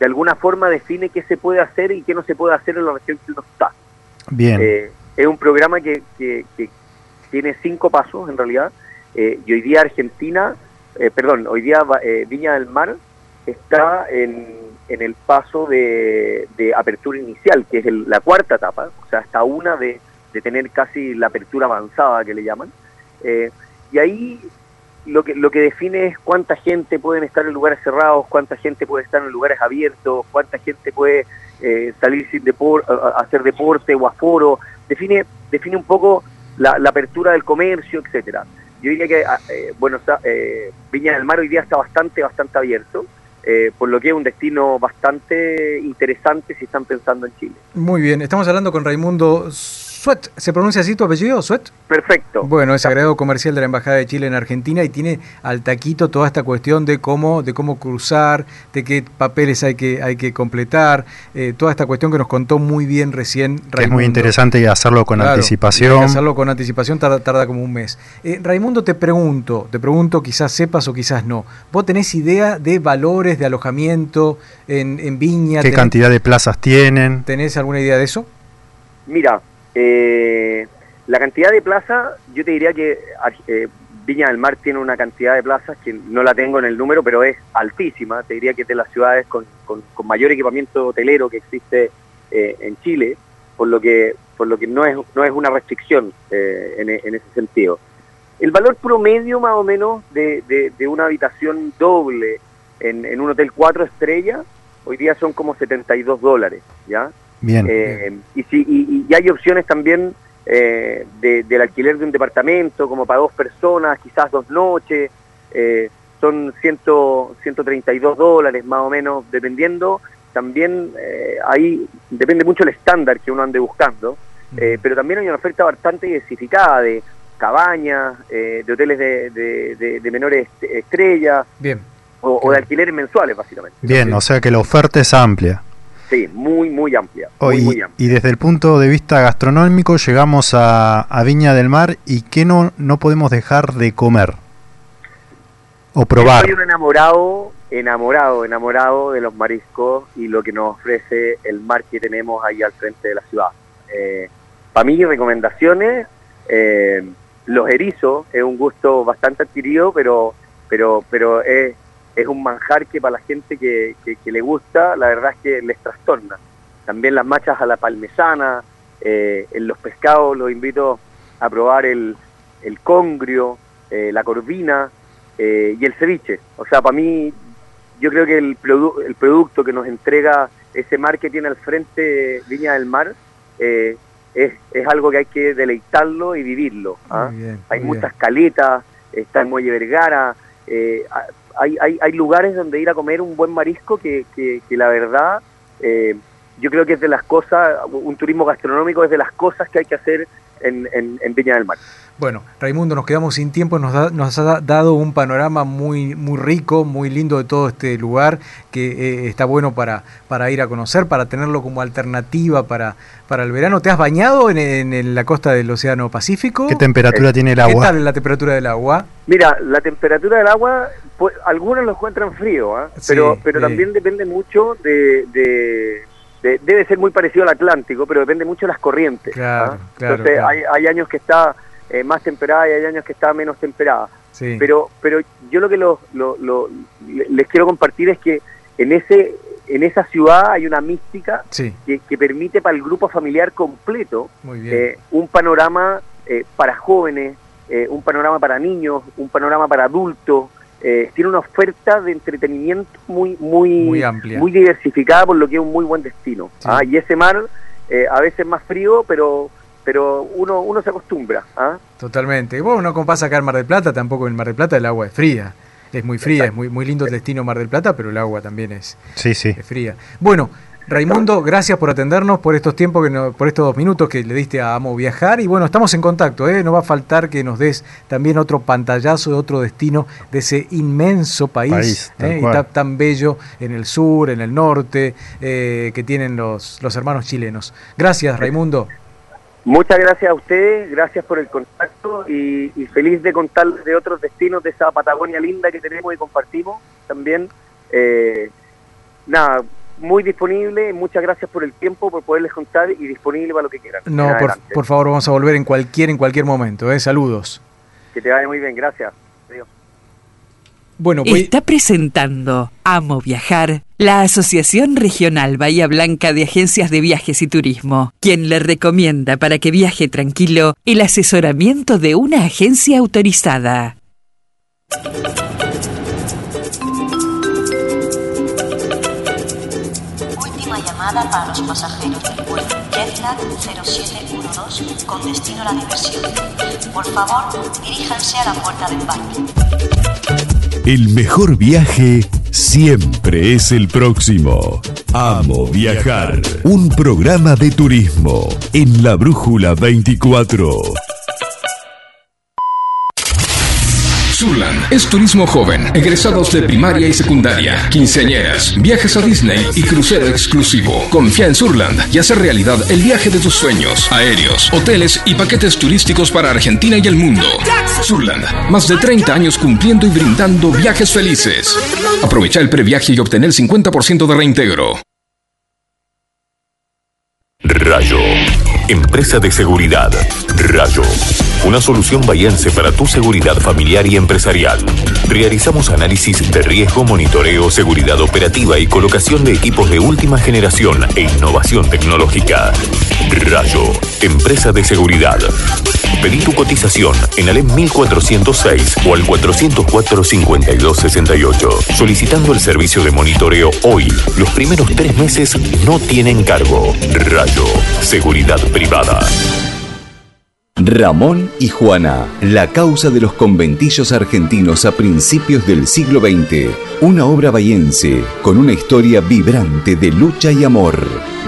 de alguna forma define qué se puede hacer y qué no se puede hacer en la región que uno está. Bien. Eh, es un programa que, que- que tiene cinco pasos en realidad, eh, y hoy día Argentina, perdón, hoy día Viña del Mar está en, en el paso de, apertura inicial, que es el- la cuarta etapa, o sea, hasta una de, tener casi la apertura avanzada que le llaman. Eh, y ahí lo que, lo que define es cuánta gente pueden estar en lugares cerrados, cuánta gente puede estar en lugares abiertos, cuánta gente puede eh, salir sin depor hacer deporte o aforo, define, define un poco la, apertura del comercio, etcétera. Yo diría que ah, eh, bueno, Viña del Mar hoy día está bastante, bastante abierto, eh, por lo que es un destino bastante interesante si están pensando en Chile. Muy bien, estamos hablando con Raimundo Suet. ¿Se pronuncia así tu apellido, Suet? Perfecto. Bueno, es agregado comercial de la Embajada de Chile en Argentina y tiene al taquito toda esta cuestión de cómo, de cómo cruzar, de qué papeles hay que, hay que completar, eh, toda esta cuestión que nos contó muy bien recién Que es muy Raimundo. interesante hacerlo con Claro, anticipación. hacerlo con anticipación tarda, tarda como un mes. Eh, Raimundo, te pregunto, te pregunto, quizás sepas o quizás no. ¿Vos tenés idea de valores de alojamiento en, en Viña? ¿Qué ¿Tenés- cantidad de plazas tienen? ¿Tenés alguna idea de eso? Mira, eh, la cantidad de plazas, yo te diría que eh, Viña del Mar tiene una cantidad de plazas que no la tengo en el número, pero es altísima. Te diría que es de las ciudades con, con- mayor equipamiento hotelero que existe eh, en Chile, por lo que por lo que no es no es una restricción eh, en, ese sentido. El valor promedio más o menos de, de- de una habitación doble en, en un hotel cuatro estrellas hoy día son como 72 dólares, ¿ya? Bien. Eh, y, si, y, y hay opciones también eh, de- del alquiler de un departamento, como para dos personas, quizás dos noches, eh, son 100, 132 dólares más o menos, dependiendo. También eh, ahí depende mucho el estándar que uno ande buscando, pero también hay una oferta bastante diversificada de cabañas, eh, de hoteles de, de- menores est- estrellas Bien. o, o de alquileres mensuales, básicamente. Bien, o sea que la oferta es amplia. Sí, muy, muy amplia. Muy, Hoy, muy amplia. y desde el punto de vista gastronómico llegamos a, a Viña del Mar y ¿qué no, no podemos dejar de comer? O probar. Soy un enamorado, enamorado, enamorado de los mariscos y lo que nos ofrece el mar que tenemos ahí al frente de la ciudad. para mí, recomendaciones, eh, los erizos es un gusto bastante adquirido, pero, pero, pero es, es un manjar que para la gente que, que- que le gusta, la verdad es que les trastorna. También las machas a la palmesana, eh, en los pescados los invito a probar el, el congrio, eh, la corvina eh, y el ceviche. O sea, para mí, yo creo que el, produ- el producto que nos entrega ese mar que tiene al frente Viña del Mar es, es algo que hay que deleitarlo y vivirlo. ¿ah? Bien, hay muchas caletas, está el Muelle Vergara, eh, hay, hay, hay lugares donde ir a comer un buen marisco que, que, que la verdad eh, yo creo que es de las cosas, un turismo gastronómico es de las cosas que hay que hacer en, en, en Viña del Mar. Bueno, Raimundo, nos quedamos sin tiempo, nos, da- nos ha dado un panorama muy, muy rico, muy lindo de todo este lugar, que eh, está bueno para, para ir a conocer, para tenerlo como alternativa para, para el verano. ¿Te has bañado en, en- en la costa del Océano Pacífico? ¿Qué temperatura tiene el ¿Qué agua? tal la temperatura del agua? Mira, la temperatura del agua, pues, algunos lo encuentran frío, ¿ah? pero, Sí, pero también depende mucho de, de- de- Debe ser muy parecido al Atlántico, pero depende mucho de las corrientes. Claro, ¿ah? claro, Entonces claro. Hay, hay años que está eh, más temperada y hay años que está menos temperada. Sí. Pero, pero yo lo que lo- lo- lo- le- les quiero compartir es que en ese en esa ciudad hay una mística Sí. que, que permite para el grupo familiar completo eh, un panorama eh, para jóvenes, eh, un panorama para niños, un panorama para adultos. Eh, tiene una oferta de entretenimiento muy muy Muy amplia. muy diversificada por lo que es un muy buen destino. Sí. ¿ah? Y ese mar eh, a veces más frío, pero pero uno uno se acostumbra. ¿ah? Totalmente. Y bueno, no compasa acá en Mar del Plata, tampoco en Mar del Plata el agua es fría. Es muy fría, es muy, muy lindo el destino Mar del Plata, pero el agua también es, Sí, sí. es fría. Bueno, Raimundo, gracias por atendernos, por estos tiempos, que no- por estos dos minutos que le diste a Amo Viajar. Y bueno, estamos en contacto, ¿eh? no va a faltar que nos des también otro pantallazo de otro destino de ese inmenso país, ¿eh? y tan, tan bello en el sur, en el norte, eh, que tienen los, los hermanos chilenos. Gracias, Raimundo. Muchas gracias a ustedes, gracias por el contacto y, y feliz de contarles de otros destinos de esa Patagonia linda que tenemos y compartimos también. Eh, nada, muy disponible, muchas gracias por el tiempo, por poderles contar y disponible para lo que quieran. No, por, favor, vamos a volver en cualquier, en cualquier momento. ¿eh? Saludos. Que te vaya muy bien, gracias. Adiós. Bueno, voy, Está presentando Amo Viajar, la Asociación Regional Bahía Blanca de Agencias de Viajes y Turismo, quien le recomienda para que viaje tranquilo el asesoramiento de una agencia autorizada. Llamada para los pasajeros del vuelo Jetlag 0712 con destino a la diversión. Por favor, diríjanse a la puerta de embarque. El mejor viaje siempre es el próximo. Amo viajar. Un programa de turismo en la Brújula 24. Surland es turismo joven, egresados de primaria y secundaria, quinceañeras, viajes a Disney y crucero exclusivo. Confía en Surland y hacer realidad el viaje de tus sueños. Aéreos, hoteles y paquetes turísticos para Argentina y el mundo. Surland, más de 30 años cumpliendo y brindando viajes felices. Aprovecha el previaje y obtener el 50% de reintegro. Rayo. Empresa de seguridad. Rayo. Una solución bahiense para tu seguridad familiar y empresarial. Realizamos análisis de riesgo, monitoreo, seguridad operativa y colocación de equipos de última generación e innovación tecnológica. Rayo. Empresa de seguridad. Pedí tu cotización en Alem 1406 o al 404-5268. Solicitando el servicio de monitoreo hoy, los primeros tres meses no tienen cargo. Rayo. Seguridad privada. Ramón y Juana, la causa de los conventillos argentinos a principios del siglo XX. Una obra bahiense con una historia vibrante de lucha y amor.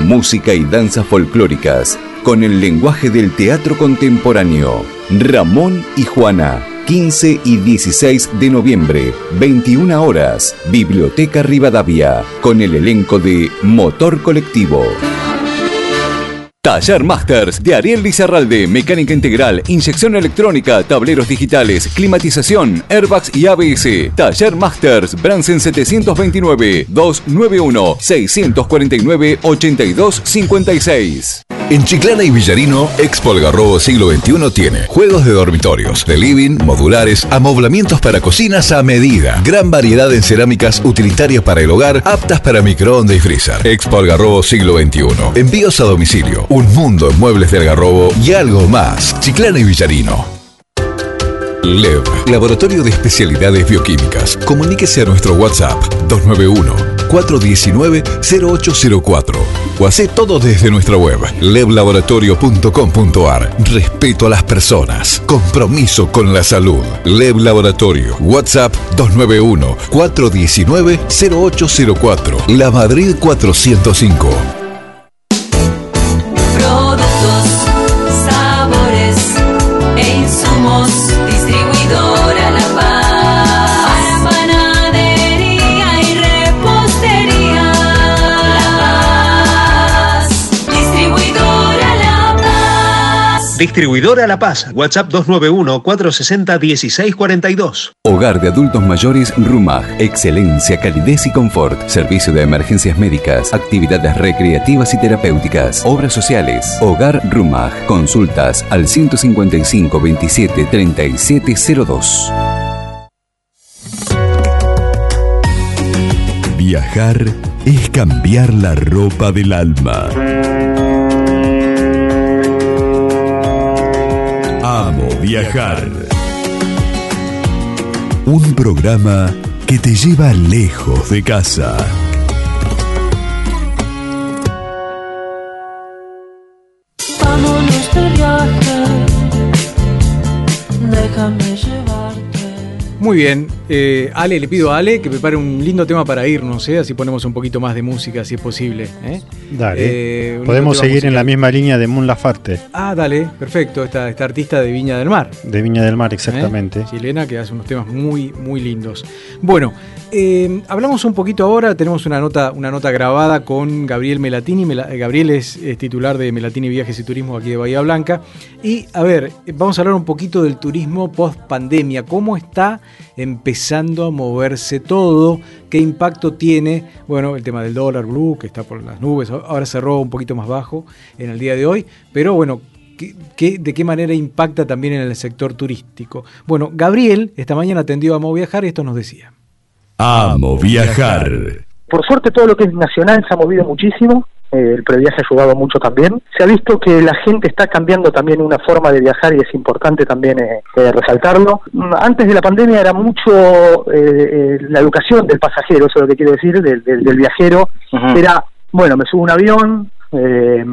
Música y danzas folclóricas con el lenguaje del teatro contemporáneo. Ramón y Juana, 15 y 16 de noviembre, 21 horas, Biblioteca Rivadavia, con el elenco de Motor Colectivo. Taller Masters de Ariel Lizarralde, mecánica integral, inyección electrónica, tableros digitales, climatización, airbags y ABS. Taller Masters, Bransen 729 291 649 8256. En Chiclana y Villarino, Expo Algarrobo siglo XXI tiene juegos de dormitorios, de living, modulares, amoblamientos para cocinas a medida, gran variedad en cerámicas utilitarias para el hogar, aptas para microondas y freezer. Expo Algarrobo siglo XXI. Envíos a domicilio, un mundo en muebles de Algarrobo y algo más. Chiclana y Villarino. LEV, Laboratorio de Especialidades Bioquímicas. Comuníquese a nuestro WhatsApp 291 419-0804. O hace todo desde nuestra web, leblaboratorio.com.ar. Respeto a las personas. Compromiso con la salud. Leb Laboratorio. WhatsApp 291-419-0804. La Madrid 405. Distribuidora La Paz, WhatsApp 291-460-1642. Hogar de adultos mayores Rumag. Excelencia, calidez y confort. Servicio de emergencias médicas, actividades recreativas y terapéuticas, obras sociales. Hogar Rumag. Consultas al 155 27 3702. Viajar es cambiar la ropa del alma. Amo viajar. Un programa que te lleva lejos de casa. Muy bien, eh, Ale, le pido a Ale que prepare un lindo tema para irnos, ¿eh? así ponemos un poquito más de música si es posible. ¿eh? Dale. Eh, Podemos seguir en la misma línea de Mon Lafarte, Ah, dale, perfecto, esta, esta artista de Viña del Mar. de Viña del Mar, exactamente. Chilena que hace unos temas muy, muy lindos. Bueno, hablamos un poquito ahora, tenemos una nota, una nota grabada con Gabriel Melatini. Mela- Gabriel es, es titular de Melatini Viajes y Turismo aquí de Bahía Blanca. Y a ver, vamos a hablar un poquito del turismo post pandemia. ¿Cómo está empezando a moverse todo? ¿Qué impacto tiene? Bueno, el tema del dólar blue, que está por las nubes, ahora cerró un poquito más bajo en el día de hoy. Pero bueno, ¿Qué- qué- ¿De qué manera impacta también en el sector turístico? Bueno, Gabriel esta mañana atendió a Mo Viajar y esto nos decía. Amo viajar. Por suerte todo lo que es nacional se ha movido muchísimo, el previaje ha ayudado mucho también. Se ha visto que la gente está cambiando también una forma de viajar y es importante también eh, eh, resaltarlo. Mm, Antes de la pandemia era mucho eh, eh, la educación del pasajero, eso es lo que quiero decir, del, del- del viajero. Era, bueno, me subo a un avión, eh,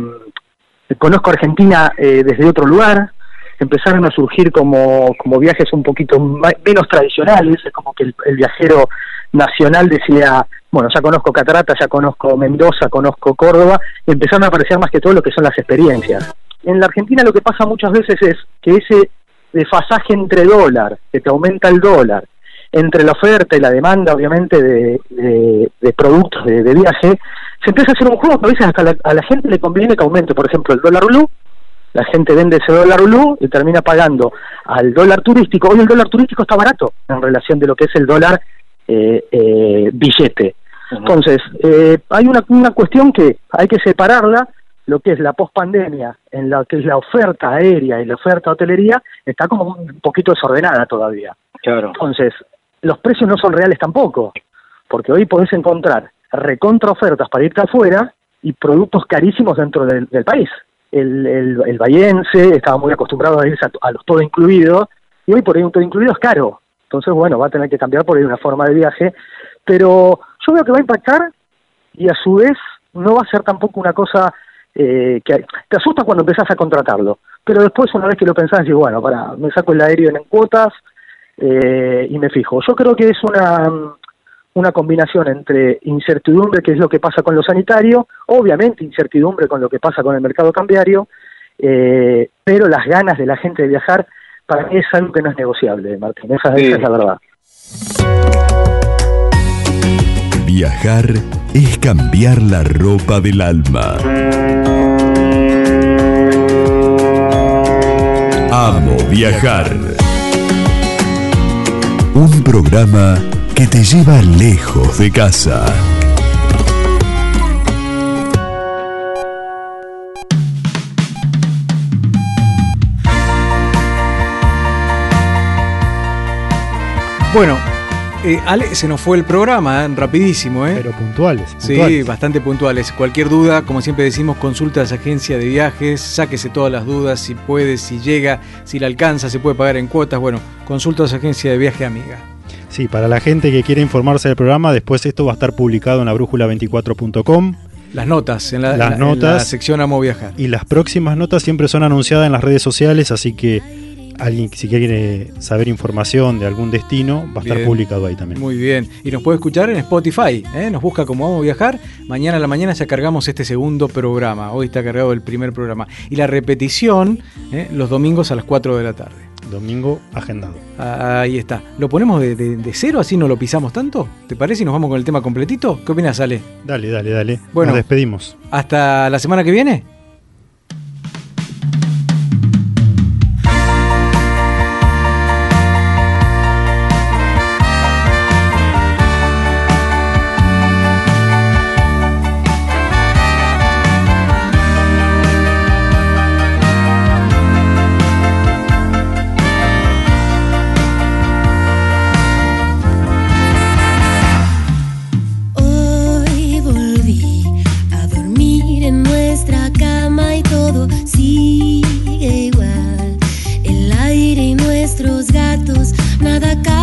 conozco Argentina eh, desde otro lugar, empezaron a surgir como, como viajes un poquito menos tradicionales, es como que el, el viajero nacional decía, bueno, ya conozco Catarata, ya conozco Mendoza, conozco Córdoba, y empezaron a aparecer más que todo lo que son las experiencias. En la Argentina lo que pasa muchas veces es que ese desfasaje entre dólar, que te aumenta el dólar, entre la oferta y la demanda, obviamente, de, de- productos de, de viaje, se empieza a hacer un juego que a veces hasta la- a la gente le conviene que aumente, por ejemplo, el dólar blue, la gente vende ese dólar blue y termina pagando al dólar turístico. Hoy el dólar turístico está barato en relación de lo que es el dólar billete. Entonces, eh, hay una, una cuestión que hay que separarla, lo que es la pospandemia, en la que es la oferta aérea y la oferta hotelería, está como un poquito desordenada todavía. Claro. Entonces, los precios no son reales tampoco, porque hoy podés encontrar recontra ofertas para irte afuera y productos carísimos dentro del, del país. El, el, el estaba muy acostumbrado a irse a, a los todo incluido y hoy por ahí un todo incluido es caro. Entonces, bueno, va a tener que cambiar por ahí una forma de viaje, pero yo veo que va a impactar y a su vez no va a ser tampoco una cosa eh, que te asusta cuando empezás a contratarlo, pero después una vez que lo pensás, digo, bueno, para, me saco el aéreo en cuotas eh, y me fijo. Yo creo que es una, una combinación entre incertidumbre, que es lo que pasa con lo sanitario, obviamente incertidumbre con lo que pasa con el mercado cambiario, eh, pero las ganas de la gente de viajar, para mí es algo que no es negociable, Martín, esa, esa es la verdad. Viajar es cambiar la ropa del alma. Amo viajar. Un programa que te lleva lejos de casa. Bueno, eh, Ale, se nos fue el programa, ¿eh? rapidísimo, ¿eh? Pero puntuales. Sí, bastante puntuales. Cualquier duda, como siempre decimos, consulta a esa agencia de viajes, sáquese todas las dudas, si puede, si llega, si le alcanza, se puede pagar en cuotas. Bueno, consulta a esa agencia de viaje amiga. Sí, para la gente que quiere informarse del programa, después esto va a estar publicado en la brújula24.com. Las notas, en la, Las en la- en notas. la sección Amo Viajar. Y las próximas notas siempre son anunciadas en las redes sociales, así que alguien si quiere saber información de algún destino, va a estar publicado ahí también. Muy bien. Y nos puede escuchar en Spotify. ¿eh? Nos busca como Vamos a Viajar. Mañana a la mañana ya cargamos este segundo programa. Hoy está cargado el primer programa. Y la repetición ¿eh? los domingos a las 4 de la tarde. Domingo agendado. Ah, Ahí está. ¿Lo ponemos de, de- de cero así no lo pisamos tanto? ¿Te parece? Y nos vamos con el tema completito. ¿Qué opinas, Ale? Dale, dale, dale. Bueno. Nos despedimos. Hasta la semana que viene. Nada cambiará.